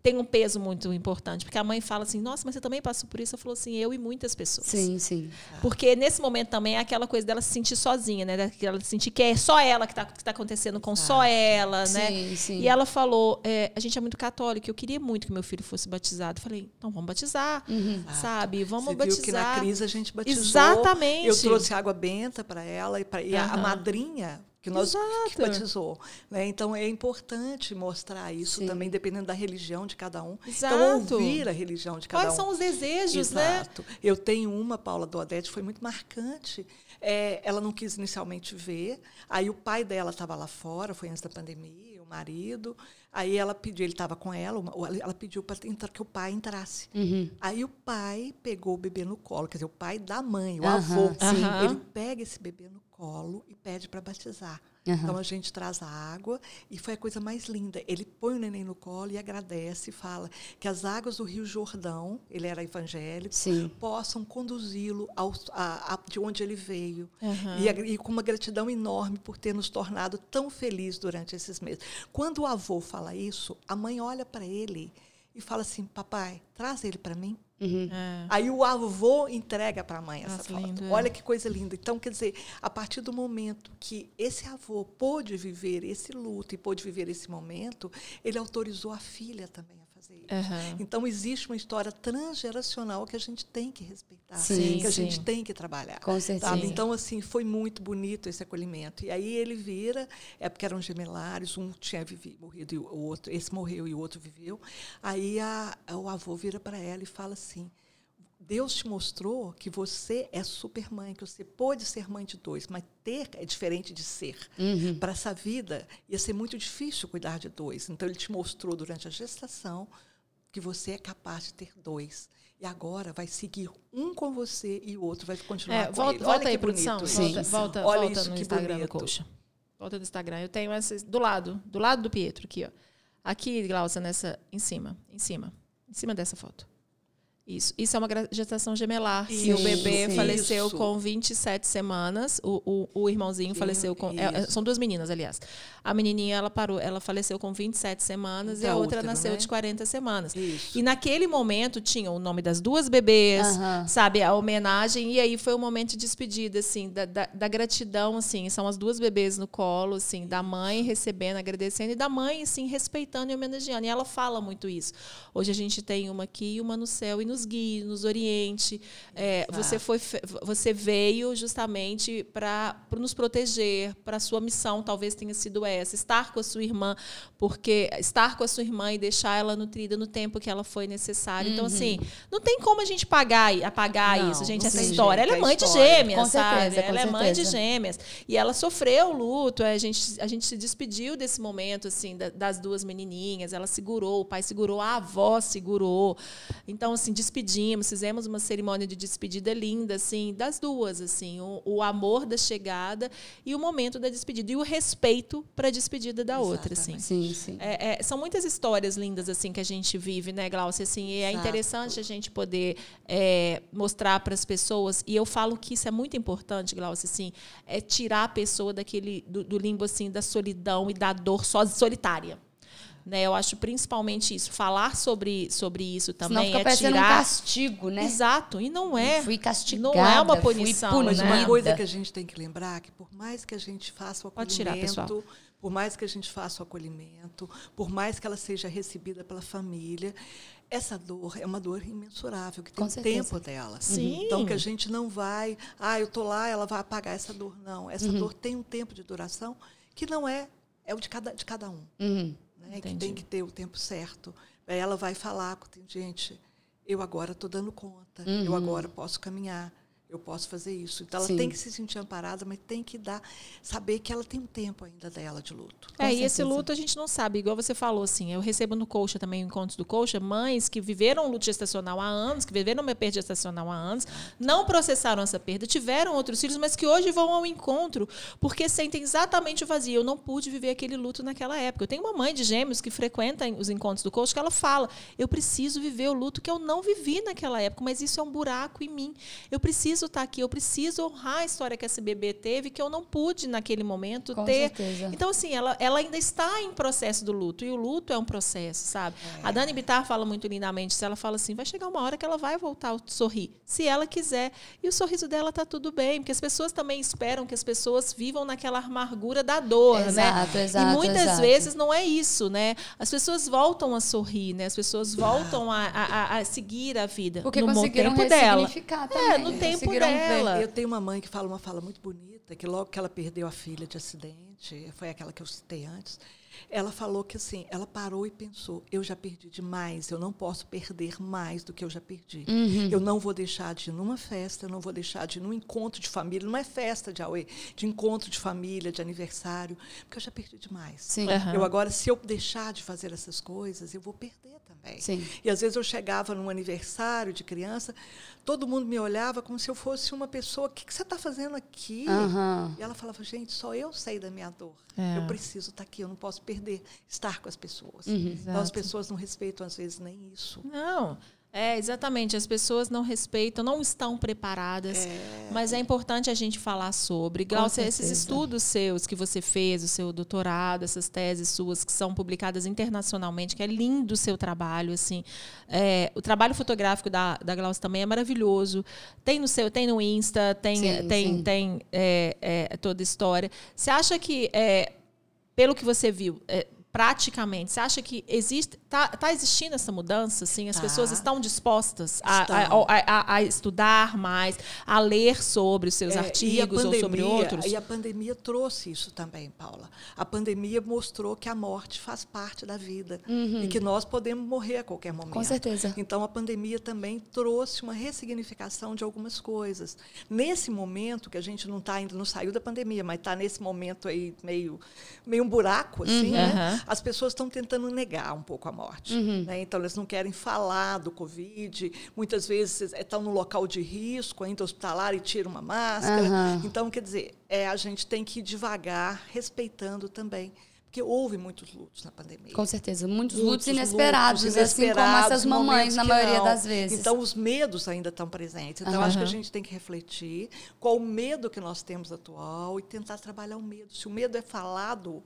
tem um peso muito importante, porque a mãe fala assim: Nossa, mas você também passou por isso? Eu falo assim: Eu e muitas pessoas. Sim, sim. Porque nesse momento também é aquela coisa dela se sentir sozinha, né? Ela sentir que é só ela que está que tá acontecendo com só ela, né? Sim, sim. E ela falou: é, a gente é muito católico, eu queria muito que meu filho fosse batizado. Eu falei, então vamos batizar, sabe? Vamos Você batizar. viu que na crise a gente batizou. Exatamente. Eu trouxe água benta para ela e, pra, e a, a madrinha que nós que Exato. batizou. Né? Então é importante mostrar isso Sim. também, dependendo da religião de cada um. Exato. Então ouvir a religião de cada Quais um. são os desejos, né? Exato. Eu tenho uma, Paula do Odete, foi muito marcante. É, ela não quis inicialmente ver. Aí o pai dela estava lá fora, foi antes da pandemia. Marido. Aí ela pediu, ele estava com ela, ela pediu para que o pai entrasse. Uhum. Aí o pai pegou o bebê no colo, quer dizer, o pai da mãe, o Aham, avô. sim. Ele pega esse bebê no colo e pede para batizar. Aham. Então a gente traz a água e foi a coisa mais linda. Ele põe o neném no colo e agradece e fala que as águas do Rio Jordão, ele era evangélico, Sim. possam conduzi-lo ao- a- a- de onde ele veio. Aham. E, a- e com uma gratidão enorme por ter nos tornado tão felizes durante esses meses. Quando o avô fala isso, a mãe olha para ele e fala assim: Papai, traz ele para mim. Uhum. É. Aí o avô entrega para a mãe essa Nossa, foto. lindo, é. Olha que coisa linda. Então, quer dizer, a partir do momento que esse avô pôde viver esse luto e pôde viver esse momento, ele autorizou a filha também a fazer isso. Aham. Então, existe uma história transgeracional que a gente tem que respeitar, Sim, que a sim. gente tem que trabalhar. Com certeza. Sabe? Então, assim, foi muito bonito esse acolhimento. E aí ele vira, é porque eram gemelares, um tinha vivido, morrido e o outro, esse morreu e o outro viveu. Aí a- o avô vira para ela e fala assim: Deus te mostrou que você é super mãe, que você pode ser mãe de dois, mas ter é diferente de ser. Uhum. Para essa vida ia ser muito difícil cuidar de dois. Então ele te mostrou durante a gestação que você é capaz de ter dois. E agora vai seguir um com você e o outro vai continuar É, com volta, ele. volta Olha aí, que produção. bonito Sim. Volta, Olha volta isso no que Instagram bonito. do Coxa. Volta do Instagram. Eu tenho essas do lado, do lado do Pietro, aqui, ó. Aqui, Glaucia, nessa, em cima, em cima, em cima dessa foto. Isso. Isso é uma gestação gemelar. e o Isso, bebê sim. faleceu Isso. com 27 semanas. O, o, o irmãozinho Sim, faleceu com. é, é, isso. são duas meninas, aliás. A menininha, ela parou, ela faleceu com 27 semanas e a Da outra outra, nasceu né? de 40 semanas. Isso. E naquele momento tinha o nome das duas bebês, Aham. sabe, a homenagem, e aí foi o momento de despedida, assim, da, da, da gratidão, assim, são as duas bebês no colo, assim, da mãe recebendo, agradecendo, e da mãe, assim, respeitando e homenageando. E ela fala muito isso. Hoje a gente tem uma aqui e uma no céu, e nos guia, nos oriente. É, você, foi, você veio justamente para nos proteger, para a sua missão, talvez tenha sido essa, estar com a sua irmã, porque estar com a sua irmã e deixar ela nutrida no tempo que ela foi necessário. Então, assim, não tem como a gente pagar, apagar Não, isso, gente, essa história. jeito, Ela é é mãe de gêmeas, Com sabe? certeza, ela é mãe de certeza. gêmeas. E ela sofreu o luto, a gente, a gente se despediu desse momento, assim, da- das duas menininhas. Ela segurou, o pai segurou, a avó segurou. Então, assim, despedimos, fizemos uma cerimônia de despedida linda, assim, das duas, assim, o, o amor da chegada e o momento da despedida e o respeito para a despedida da outra, assim. Sim, sim. É, é, são muitas histórias lindas assim que a gente vive, né, Glaucia? Assim, e é Exato. interessante a gente poder é, mostrar para as pessoas. E eu falo que isso é muito importante, Glaucia, assim, é tirar a pessoa daquele do, do limbo assim da solidão e da dor só solitária. Né, eu acho principalmente isso. Falar sobre, sobre isso Senão também fica é parecendo um tirar. castigo, né? Exato. E não é. Fui castigada. Não é uma fui punição, Mas né? uma punida. coisa que a gente tem que lembrar que por mais que a gente faça o Pode tirar, pessoal. acolhimento, por mais que a gente faça o acolhimento, por mais que ela seja recebida pela família, essa dor é uma dor imensurável, que tem o tempo dela. Sim. Então que a gente não vai, ah, eu tô lá, ela vai apagar essa dor. Não, essa Uhum. dor tem um tempo de duração que não é, é o de cada, de cada um. Uhum. Né, que tem que ter o tempo certo. Aí ela vai falar gente, eu agora estou dando conta, eu agora posso caminhar, eu posso fazer isso. Então ela Sim. tem que se sentir amparada, mas tem que dar, saber que ela tem um tempo ainda dela de luto. Com É, e esse luto a gente não sabe, igual você falou, assim, eu recebo no Coxa também, encontros do Coxa, mães que viveram luto gestacional há anos, que viveram uma perda gestacional há anos, não processaram essa perda, tiveram outros filhos, mas que hoje vão ao encontro porque sentem exatamente o vazio. Eu não pude viver aquele luto naquela época. Eu tenho uma mãe de gêmeos que frequenta os encontros do Coxa que ela fala, eu preciso viver o luto que eu não vivi naquela época, mas isso é um buraco em mim. Eu preciso estar aqui, eu preciso honrar a história que esse bebê teve, que eu não pude naquele momento Com ter. certeza. Então, assim, ela, ela ainda está em processo do luto. E o luto é um processo, sabe? A Dani Bittar fala muito lindamente. Se ela fala assim, vai chegar uma hora que ela vai voltar a sorrir, se ela quiser. E o sorriso dela está tudo bem, porque as pessoas também esperam que as pessoas vivam naquela amargura da dor, né? Exato, exato, E muitas exato. vezes não é isso, né? As pessoas voltam a sorrir, né? As pessoas voltam a, a- a- seguir a vida Porque no conseguiram tempo dela. ressignificar É, também. no tempo conseguiram ver. dela. Eu tenho uma mãe que fala uma fala muito bonita, que logo que ela perdeu a filha de acidente, foi aquela que eu citei antes, ela falou que assim, ela parou e pensou: eu já perdi demais, eu não posso perder mais do que eu já perdi. Uhum. Eu não vou deixar de ir numa festa, eu não vou deixar de ir num encontro de família, não é festa de Aue, de encontro de família, de aniversário, porque eu já perdi demais. Sim. Uhum. Eu agora, se eu deixar de fazer essas coisas, eu vou perder também. Sim. E às vezes eu chegava num aniversário de criança, todo mundo me olhava como se eu fosse uma pessoa: o que, que você está fazendo aqui? Uhum. E ela falava: gente, só eu sei da minha dor. É. Eu preciso estar aqui, eu não posso perder estar com as pessoas. Uhum. Então as pessoas não respeitam às vezes nem isso. Não. É, exatamente. As pessoas não respeitam, não estão preparadas. É. Mas é importante a gente falar sobre. Glaucia, esses estudos seus que você fez, o seu doutorado, essas teses suas que são publicadas internacionalmente, que é lindo o seu trabalho. assim. É, o trabalho fotográfico da, da Glaucia também é maravilhoso. Tem no seu, tem no Insta, tem, Sim, tem, sim. tem é, é, toda a história. Você acha que, é, pelo que você viu, é, praticamente, você acha que existe, tá, tá existindo essa mudança? Assim, as Tá. pessoas estão dispostas a, Estão. a, a- a estudar mais, a ler sobre os seus É, a artigos ou sobre pandemia- outros? E a pandemia trouxe isso também, Paula. A pandemia mostrou que a morte faz parte da vida e que nós podemos morrer a qualquer momento. Uhum. Com certeza. Então a pandemia também trouxe uma ressignificação de algumas coisas. Nesse momento que a gente não tá ainda não saiu da pandemia, mas está nesse momento aí meio meio um buraco assim, né? As pessoas estão tentando negar um pouco a morte. Uhum. né? Então, eles não querem falar do Covid. Muitas vezes eh, estão no local de risco, ainda hospitalar, e tiram uma máscara. Aham. Então, quer dizer, é, a gente tem que ir devagar, respeitando também. Porque houve muitos lutos na pandemia. Com certeza. Muitos, lutos inesperados, lutos assim como inesperados, essas mamães, na maioria não. das vezes. Então, os medos ainda estão presentes. Então, Aham. acho que a gente tem que refletir qual o medo que nós temos atual e tentar trabalhar o medo. Se o medo é falado,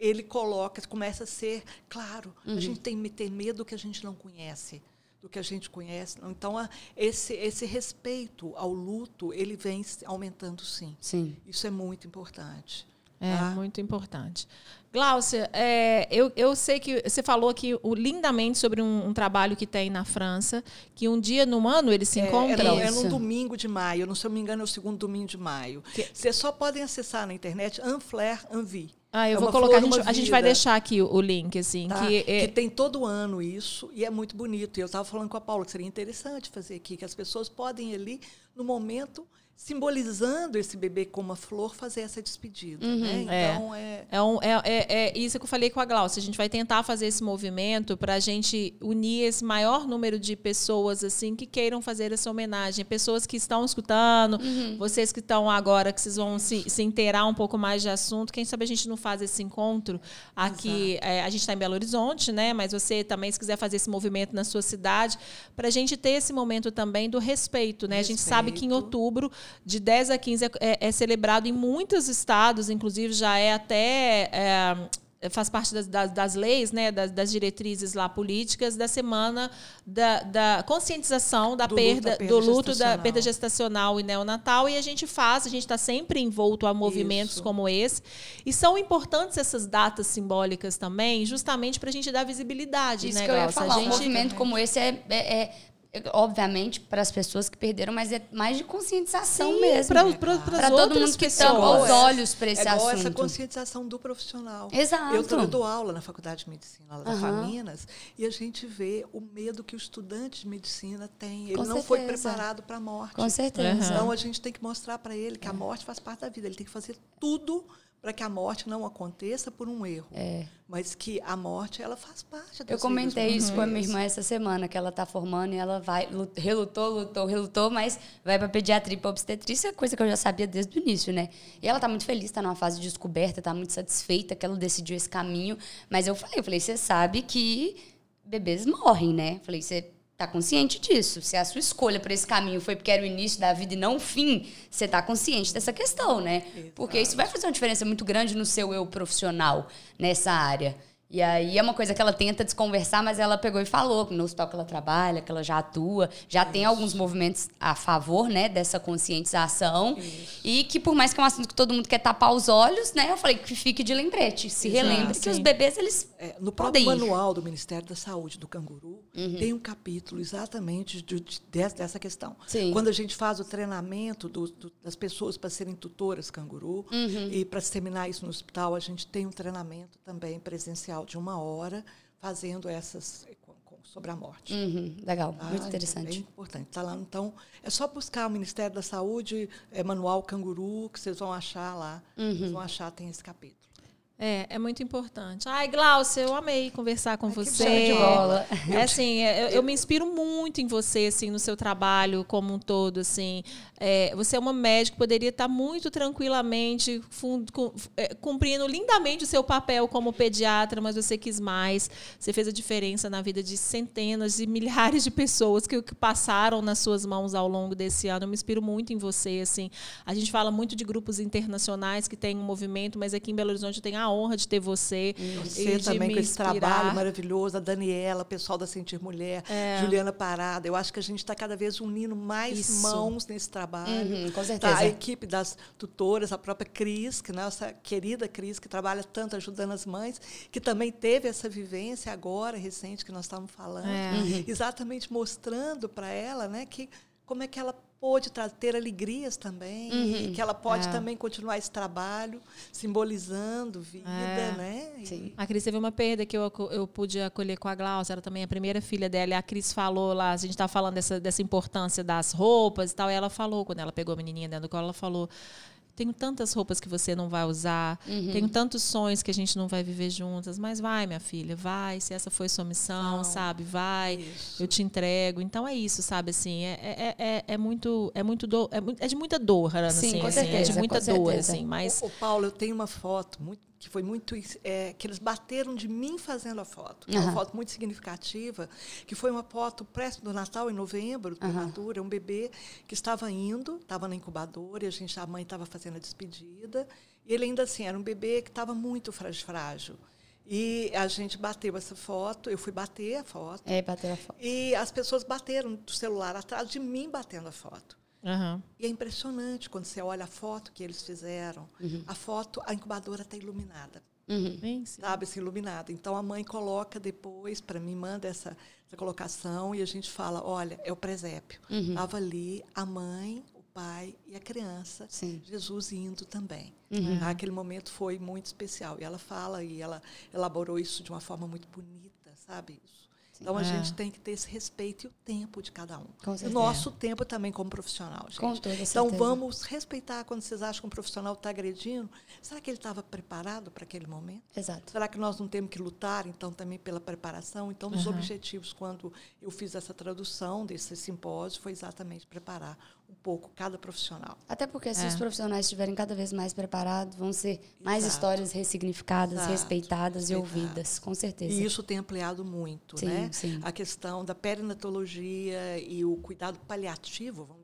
ele coloca, começa a ser claro. Uhum. A gente tem que ter medo do que a gente não conhece. Do que a gente conhece. Então, a- esse, esse respeito ao luto, ele vem aumentando sim. Sim. Isso é muito importante. É, tá? muito importante. Gláucia, é, eu, eu sei que você falou aqui o- lindamente sobre um, um trabalho que tem na França, que um dia no ano eles se É, é, encontram. no- é Isso. num domingo de maio, não, se eu me engano, é o segundo domingo de maio. Vocês só podem acessar na internet Anflair Anvi. Ah, eu É vou colocar, a gente, a gente vai deixar aqui o, o link, assim, Tá? que, Que, é, tem todo ano isso e é muito bonito. E eu estava falando com a Paula que seria interessante fazer aqui, que as pessoas podem ali no momento simbolizando esse bebê com uma flor fazer essa despedida. né? é. Então é. É, um- é- é- é isso que eu falei com a Glaucia. A gente vai tentar fazer esse movimento para a gente unir esse maior número de pessoas assim que queiram fazer essa homenagem. Pessoas que estão escutando, vocês que estão agora, que vocês vão se, se inteirar um pouco mais de assunto. Quem sabe a gente não faz esse encontro aqui. é, a gente está em Belo Horizonte, né? Mas você também, se quiser fazer esse movimento na sua cidade, para a gente ter esse momento também do respeito. Né? A gente sabe que em Respeito. outubro, de 10 a 15, é, é- é celebrado em muitos estados, inclusive já é até. é, faz parte das, das, das leis, né, das, das diretrizes lá políticas da semana da, da conscientização da Do luto, perda, da perda do luto da gestacional. perda gestacional e neonatal e a gente faz, a gente está sempre envolto a movimentos Isso. como esse e são importantes essas datas simbólicas também, justamente para a gente dar visibilidade, Isso né, que eu ia Glaucia? Falar. Um gente- movimento como esse é, é- é, obviamente, para as pessoas que perderam, mas é mais de conscientização Sim, mesmo. pra- pras Pra todo mundo que tampa os É. olhos para esse é assunto. essa conscientização do profissional. Exato. Eu, tô- eu dou aula na Faculdade de Medicina lá da Aham. Faminas e a gente vê o medo que o estudante de medicina tem. Ele Com não foi certeza. preparado para a morte. Com certeza. Então a gente tem que mostrar para ele que a morte faz parte da vida. Ele tem que fazer tudo para que a morte não aconteça por um erro. É. Mas que a morte ela faz parte Eu comentei isso com a minha humanas. irmã essa semana, que ela tá formando e ela vai, lu- relutou, lutou, relutou, mas vai pra pediatria e pra obstetrícia, coisa que eu já sabia desde o início, né? E ela tá muito feliz, tá numa fase de descoberta, tá muito satisfeita que ela decidiu esse caminho. Mas eu falei, eu falei, você sabe que bebês morrem, né? Falei, você tá consciente disso. Se a sua escolha para esse caminho foi porque era o início da vida e não o fim, você tá consciente dessa questão, né? Porque isso vai fazer uma diferença muito grande no seu eu profissional nessa área. E aí é uma coisa que ela tenta desconversar, mas ela pegou e falou que no hospital que ela trabalha, que ela já atua, já Isso. tem alguns movimentos a favor, né, dessa conscientização. Isso. E que por mais que é um assunto que todo mundo quer tapar os olhos, né, eu falei que fique de lembrete, se Exato, relembre sim. que os bebês eles é, no próprio manual do Ministério da Saúde do canguru uhum. tem um capítulo exatamente de, de, dessa questão. Sim. Quando a gente faz o treinamento do, do, das pessoas para serem tutoras canguru uhum. e para disseminar isso no hospital, a gente tem um treinamento também presencial de uma hora fazendo essas sobre a morte. Uhum, legal, tá? muito interessante. É importante. Tá lá, então, é só buscar o Ministério da Saúde, é, Manual Canguru, que vocês vão achar lá. Uhum. Vocês vão achar, tem esse capítulo. É, é muito importante. Ai, Glaucia, eu amei conversar com Ai, você. de bola. É assim, é, eu, eu, me inspiro muito em você, assim, no seu trabalho como um todo, assim. É, você é uma médica, poderia estar muito tranquilamente é, cumprindo lindamente o seu papel como pediatra, mas você quis mais. Você fez a diferença na vida de centenas e milhares de pessoas que, que passaram nas suas mãos ao longo desse ano. Eu me inspiro muito em você, assim. A gente fala muito de grupos internacionais que têm um movimento, mas aqui em Belo Horizonte tem a honra de ter você. Você também com esse trabalho maravilhoso, a Daniela, o pessoal da Sentir Mulher, é. Juliana Parada. Eu acho que a gente está cada vez unindo mais Isso. mãos nesse trabalho. Uhum, com certeza. Tá, a equipe das tutoras, a própria Cris, que nossa querida Cris, que trabalha tanto ajudando as mães, que também teve essa vivência agora, recente, que nós estávamos falando, é. uhum. exatamente mostrando para ela né, que como é que ela pôde ter alegrias também, uhum. que ela pode é. também continuar esse trabalho, simbolizando vida, é. né? Sim. A Cris teve uma perda que eu, eu pude acolher com a Glaucia, era também a primeira filha dela, e a Cris falou lá, a gente estava falando dessa, dessa importância das roupas e tal, e ela falou, quando ela pegou a menininha dentro do colo, ela falou, tenho tantas roupas que você não vai usar, uhum. tenho tantos sonhos que a gente não vai viver juntas, mas vai, minha filha, vai, se essa foi sua missão, não. sabe, vai, isso. eu te entrego. Então é isso, sabe, assim, é, é, é, é muito, é muito do, é, é de muita dor, Ana, Sim, assim, com certeza, assim, é de muita dor, assim, mas... O, o Paulo, eu tenho uma foto muito que foi muito é, que eles bateram de mim fazendo a foto. Uhum. Uma foto muito significativa, que foi uma foto próximo do Natal, em novembro, de uhum. um bebê que estava indo, estava na incubadora, e a, gente, a mãe estava fazendo a despedida, e ele ainda assim, era um bebê que estava muito frágil. E a gente bateu essa foto, eu fui bater a foto. É, bater a foto. E as pessoas bateram do celular atrás de mim batendo a foto. Uhum. E é impressionante quando você olha a foto que eles fizeram. Uhum. A foto, a incubadora está iluminada. Uhum. Sabe, assim, iluminada. Então a mãe coloca depois, para mim, manda essa, essa colocação e a gente fala: olha, é o presépio. Estava uhum. ali a mãe, o pai e a criança, Sim. Jesus indo também. Uhum. Aquele momento foi muito especial. E ela fala e ela elaborou isso de uma forma muito bonita, sabe? Então a é. gente tem que ter esse respeito e o tempo de cada um. O nosso tempo também como profissional, gente. Com toda então vamos respeitar quando vocês acham que um profissional está agredindo. Será que ele estava preparado para aquele momento? Exato. Será que nós não temos que lutar, então, também pela preparação? Então, os uhum. objetivos, quando eu fiz essa tradução desse simpósio, foi exatamente preparar um pouco cada profissional. Até porque se é. os profissionais estiverem cada vez mais preparados, vão ser mais Exato. histórias ressignificadas, Exato. respeitadas e ouvidas, com certeza. E isso tem ampliado muito, sim, né? Sim. A questão da perinatologia e o cuidado paliativo, vamos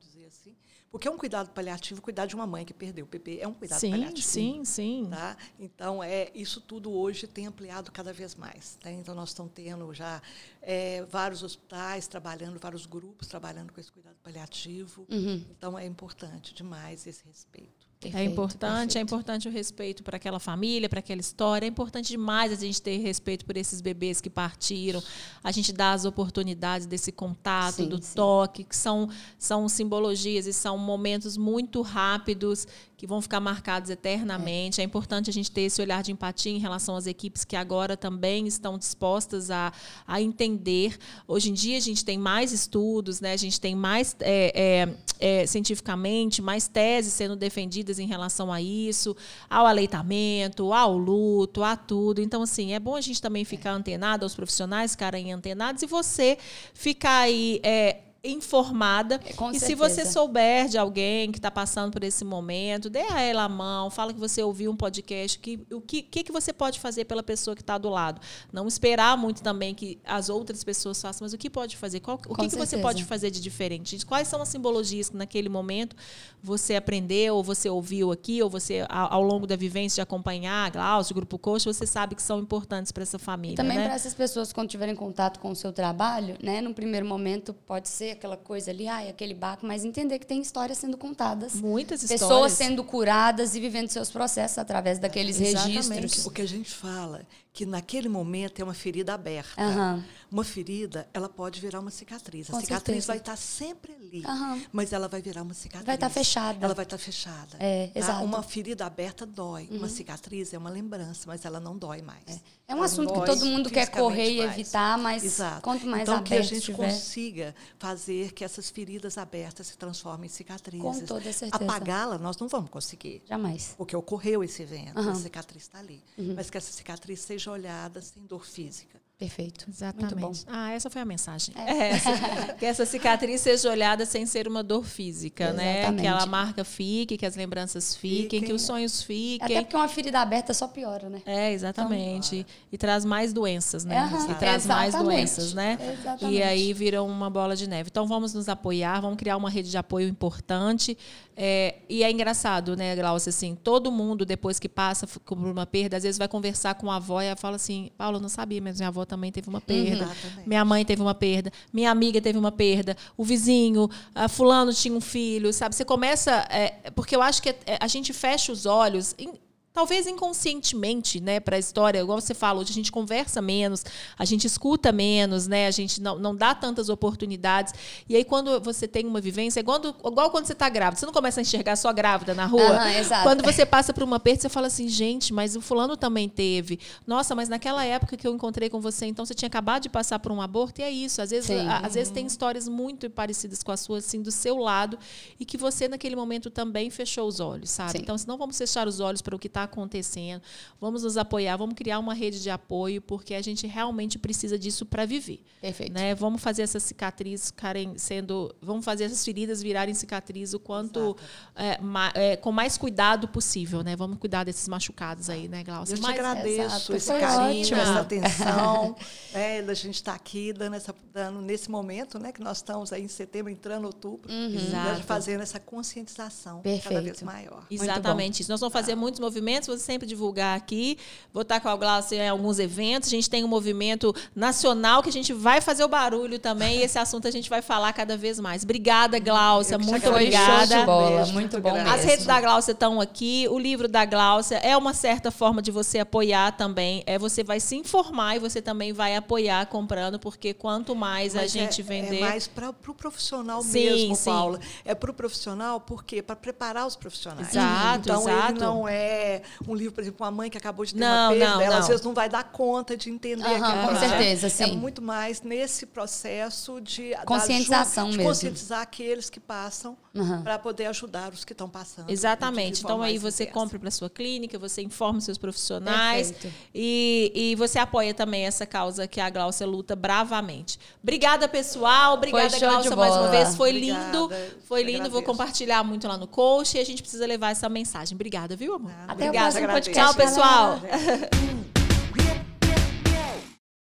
assim, porque é um cuidado paliativo, cuidar de uma mãe que perdeu o bebê é um cuidado sim, paliativo. Sim, sim, tá? Então, é, isso tudo hoje tem ampliado cada vez mais. Tá? Então, nós estamos tendo já é, vários hospitais trabalhando, vários grupos trabalhando com esse cuidado paliativo. Uhum. Então, é importante demais esse respeito. É perfeito, é importante, perfeito. é importante o respeito para aquela família, para aquela história. É importante demais a gente ter respeito por esses bebês que partiram. A gente dá as oportunidades desse contato, sim, do sim. toque, que são, são simbologias e são momentos muito rápidos que vão ficar marcados eternamente. É. é. importante a gente ter esse olhar de empatia em relação às equipes que agora também estão dispostas a, a entender. Hoje em dia a gente tem mais estudos, né? a gente tem mais é, é, é, cientificamente, mais teses sendo defendidas em relação a isso, ao aleitamento, ao luto, a tudo. Então, assim, é bom a gente também ficar antenado, aos profissionais ficarem antenados, e você ficar aí é, informada. É, e se certeza. você souber de alguém que está passando por esse momento, dê a ela a mão, fala que você ouviu um podcast, que, o que, que, que você pode fazer pela pessoa que está do lado. Não esperar muito também que as outras pessoas façam, mas o que pode fazer? Qual, o Com que, que você pode fazer de diferente? Quais são as simbologias que naquele momento você aprendeu, ou você ouviu aqui, ou você, ao, ao longo da vivência de acompanhar a Glaucio, o Grupo Coach, você sabe que são importantes para essa família. Também né? para essas pessoas, quando tiverem contato com o seu trabalho, né? No primeiro momento pode ser aquela coisa ali, ai, aquele baco, mas entender que tem histórias sendo contadas. Muitas Pessoas histórias. sendo curadas e vivendo seus processos através daqueles Exatamente. registros. O que a gente fala que naquele momento é uma ferida aberta. Aham. Uma ferida, ela pode virar uma cicatriz. A Com cicatriz certeza. vai estar sempre ali, Aham. mas ela vai virar uma cicatriz. Vai estar fechada. Ela vai estar fechada. É, tá? exato. Uhum. Uma ferida aberta dói. Uma cicatriz é uma lembrança, mas ela não dói mais. É um Ela assunto que todo mundo quer correr e mais. evitar, mas Exato. quanto mais então, que a aberto gente estiver. consiga fazer que essas feridas abertas se transformem em cicatrizes. Com toda certeza. Apagá-la, nós não vamos conseguir. Jamais. Porque ocorreu esse evento, a cicatriz está ali. Uhum. Mas que essa cicatriz seja olhada sem dor física. Perfeito. Exatamente. Muito bom. Ah, essa foi a mensagem. É essa. que essa cicatriz seja olhada sem ser uma dor física, né? Exatamente. Que ela marca fique, que as lembranças fiquem, Fiquem. que os sonhos fiquem. Até porque uma ferida aberta só piora, né? É, exatamente. e traz mais doenças, né? Aham, E traz mais exatamente. doenças, né? Exatamente. E aí vira uma bola de neve. Então vamos nos apoiar, vamos criar uma rede de apoio importante. É, e é engraçado, né, Glaucia, assim, todo mundo, depois que passa por uma perda, às vezes vai conversar com a avó e ela fala assim, Paulo, eu não sabia, mas minha avó também teve uma perda. Exatamente. Minha mãe teve uma perda, minha amiga teve uma perda, o vizinho, fulano tinha um filho, sabe? Você começa. é, porque eu acho que é, a gente fecha os olhos. em- Talvez inconscientemente, né, para a história, igual você fala, hoje a gente conversa menos, a gente escuta menos, né, a gente não, não dá tantas oportunidades. E aí, quando você tem uma vivência, é igual, igual quando você está grávida, você não começa a enxergar só grávida na rua. Exato. Quando você passa por uma perda, você fala assim, gente, mas o fulano também teve. Nossa, mas naquela época que eu encontrei com você, então você tinha acabado de passar por um aborto, e é isso. Às vezes, a- às vezes tem histórias muito parecidas com a sua, assim, do seu lado, e que você, naquele momento, também fechou os olhos, sabe? Sim. Então, se não vamos fechar os olhos para o que está acontecendo, vamos nos apoiar, vamos criar uma rede de apoio, porque a gente realmente precisa disso para viver. Perfeito. Né? Vamos fazer essas cicatrizes ficarem sendo. Vamos fazer essas feridas virarem cicatriz o quanto. é, ma- é, com mais cuidado possível, né? Vamos cuidar desses machucados aí, né, Glaucia? Eu te Mas- agradeço exato, esse foi carinho, ótimo. essa atenção, né, da gente estar aqui dando essa, dando nesse momento, né, que nós estamos aí em setembro, entrando em outubro, né, Exato. fazendo essa conscientização cada Perfeito. vez maior. Exatamente isso. Nós vamos fazer muitos movimentos, vou sempre divulgar aqui. Vou estar com a Glaucia em alguns eventos. A gente tem um movimento nacional que a gente vai fazer o barulho também. E esse assunto a gente vai falar cada vez mais. Obrigada, Glaucia. Muito obrigada. Show de bola, Beijo, muito muito bom grande. As mesmo. redes da Glaucia estão aqui, o livro da Glaucia é uma certa forma de você apoiar também. É você vai se informar e você também vai apoiar comprando, porque quanto mais a Mas gente é, vender. É mais para o profissional Sim, mesmo, sim. Paula. É para o profissional, por quê? Para preparar os profissionais. Exato, então, exato. ele não é um livro, por exemplo, uma mãe que acabou de ter Não, uma perda, não, ela não. às vezes não vai dar conta de entender Aham, aquele com certeza, É sim. muito mais nesse processo de Conscientização ajuda- de mesmo. conscientizar aqueles que passam Aham. para poder ajudar os que estão passando. Exatamente. de Então aí você compra para sua clínica, você informa os seus profissionais e, e você apoia também essa causa que a Glaucia luta bravamente. Obrigada, pessoal. Obrigada, Glaucia, mais uma vez. Foi Obrigada. lindo. Foi lindo. Vou compartilhar muito lá no coach e a gente precisa levar essa mensagem. Obrigada, viu, amor? Nada. Até o Obrigada. próximo Agradeço. podcast. Tchau, pessoal. galera.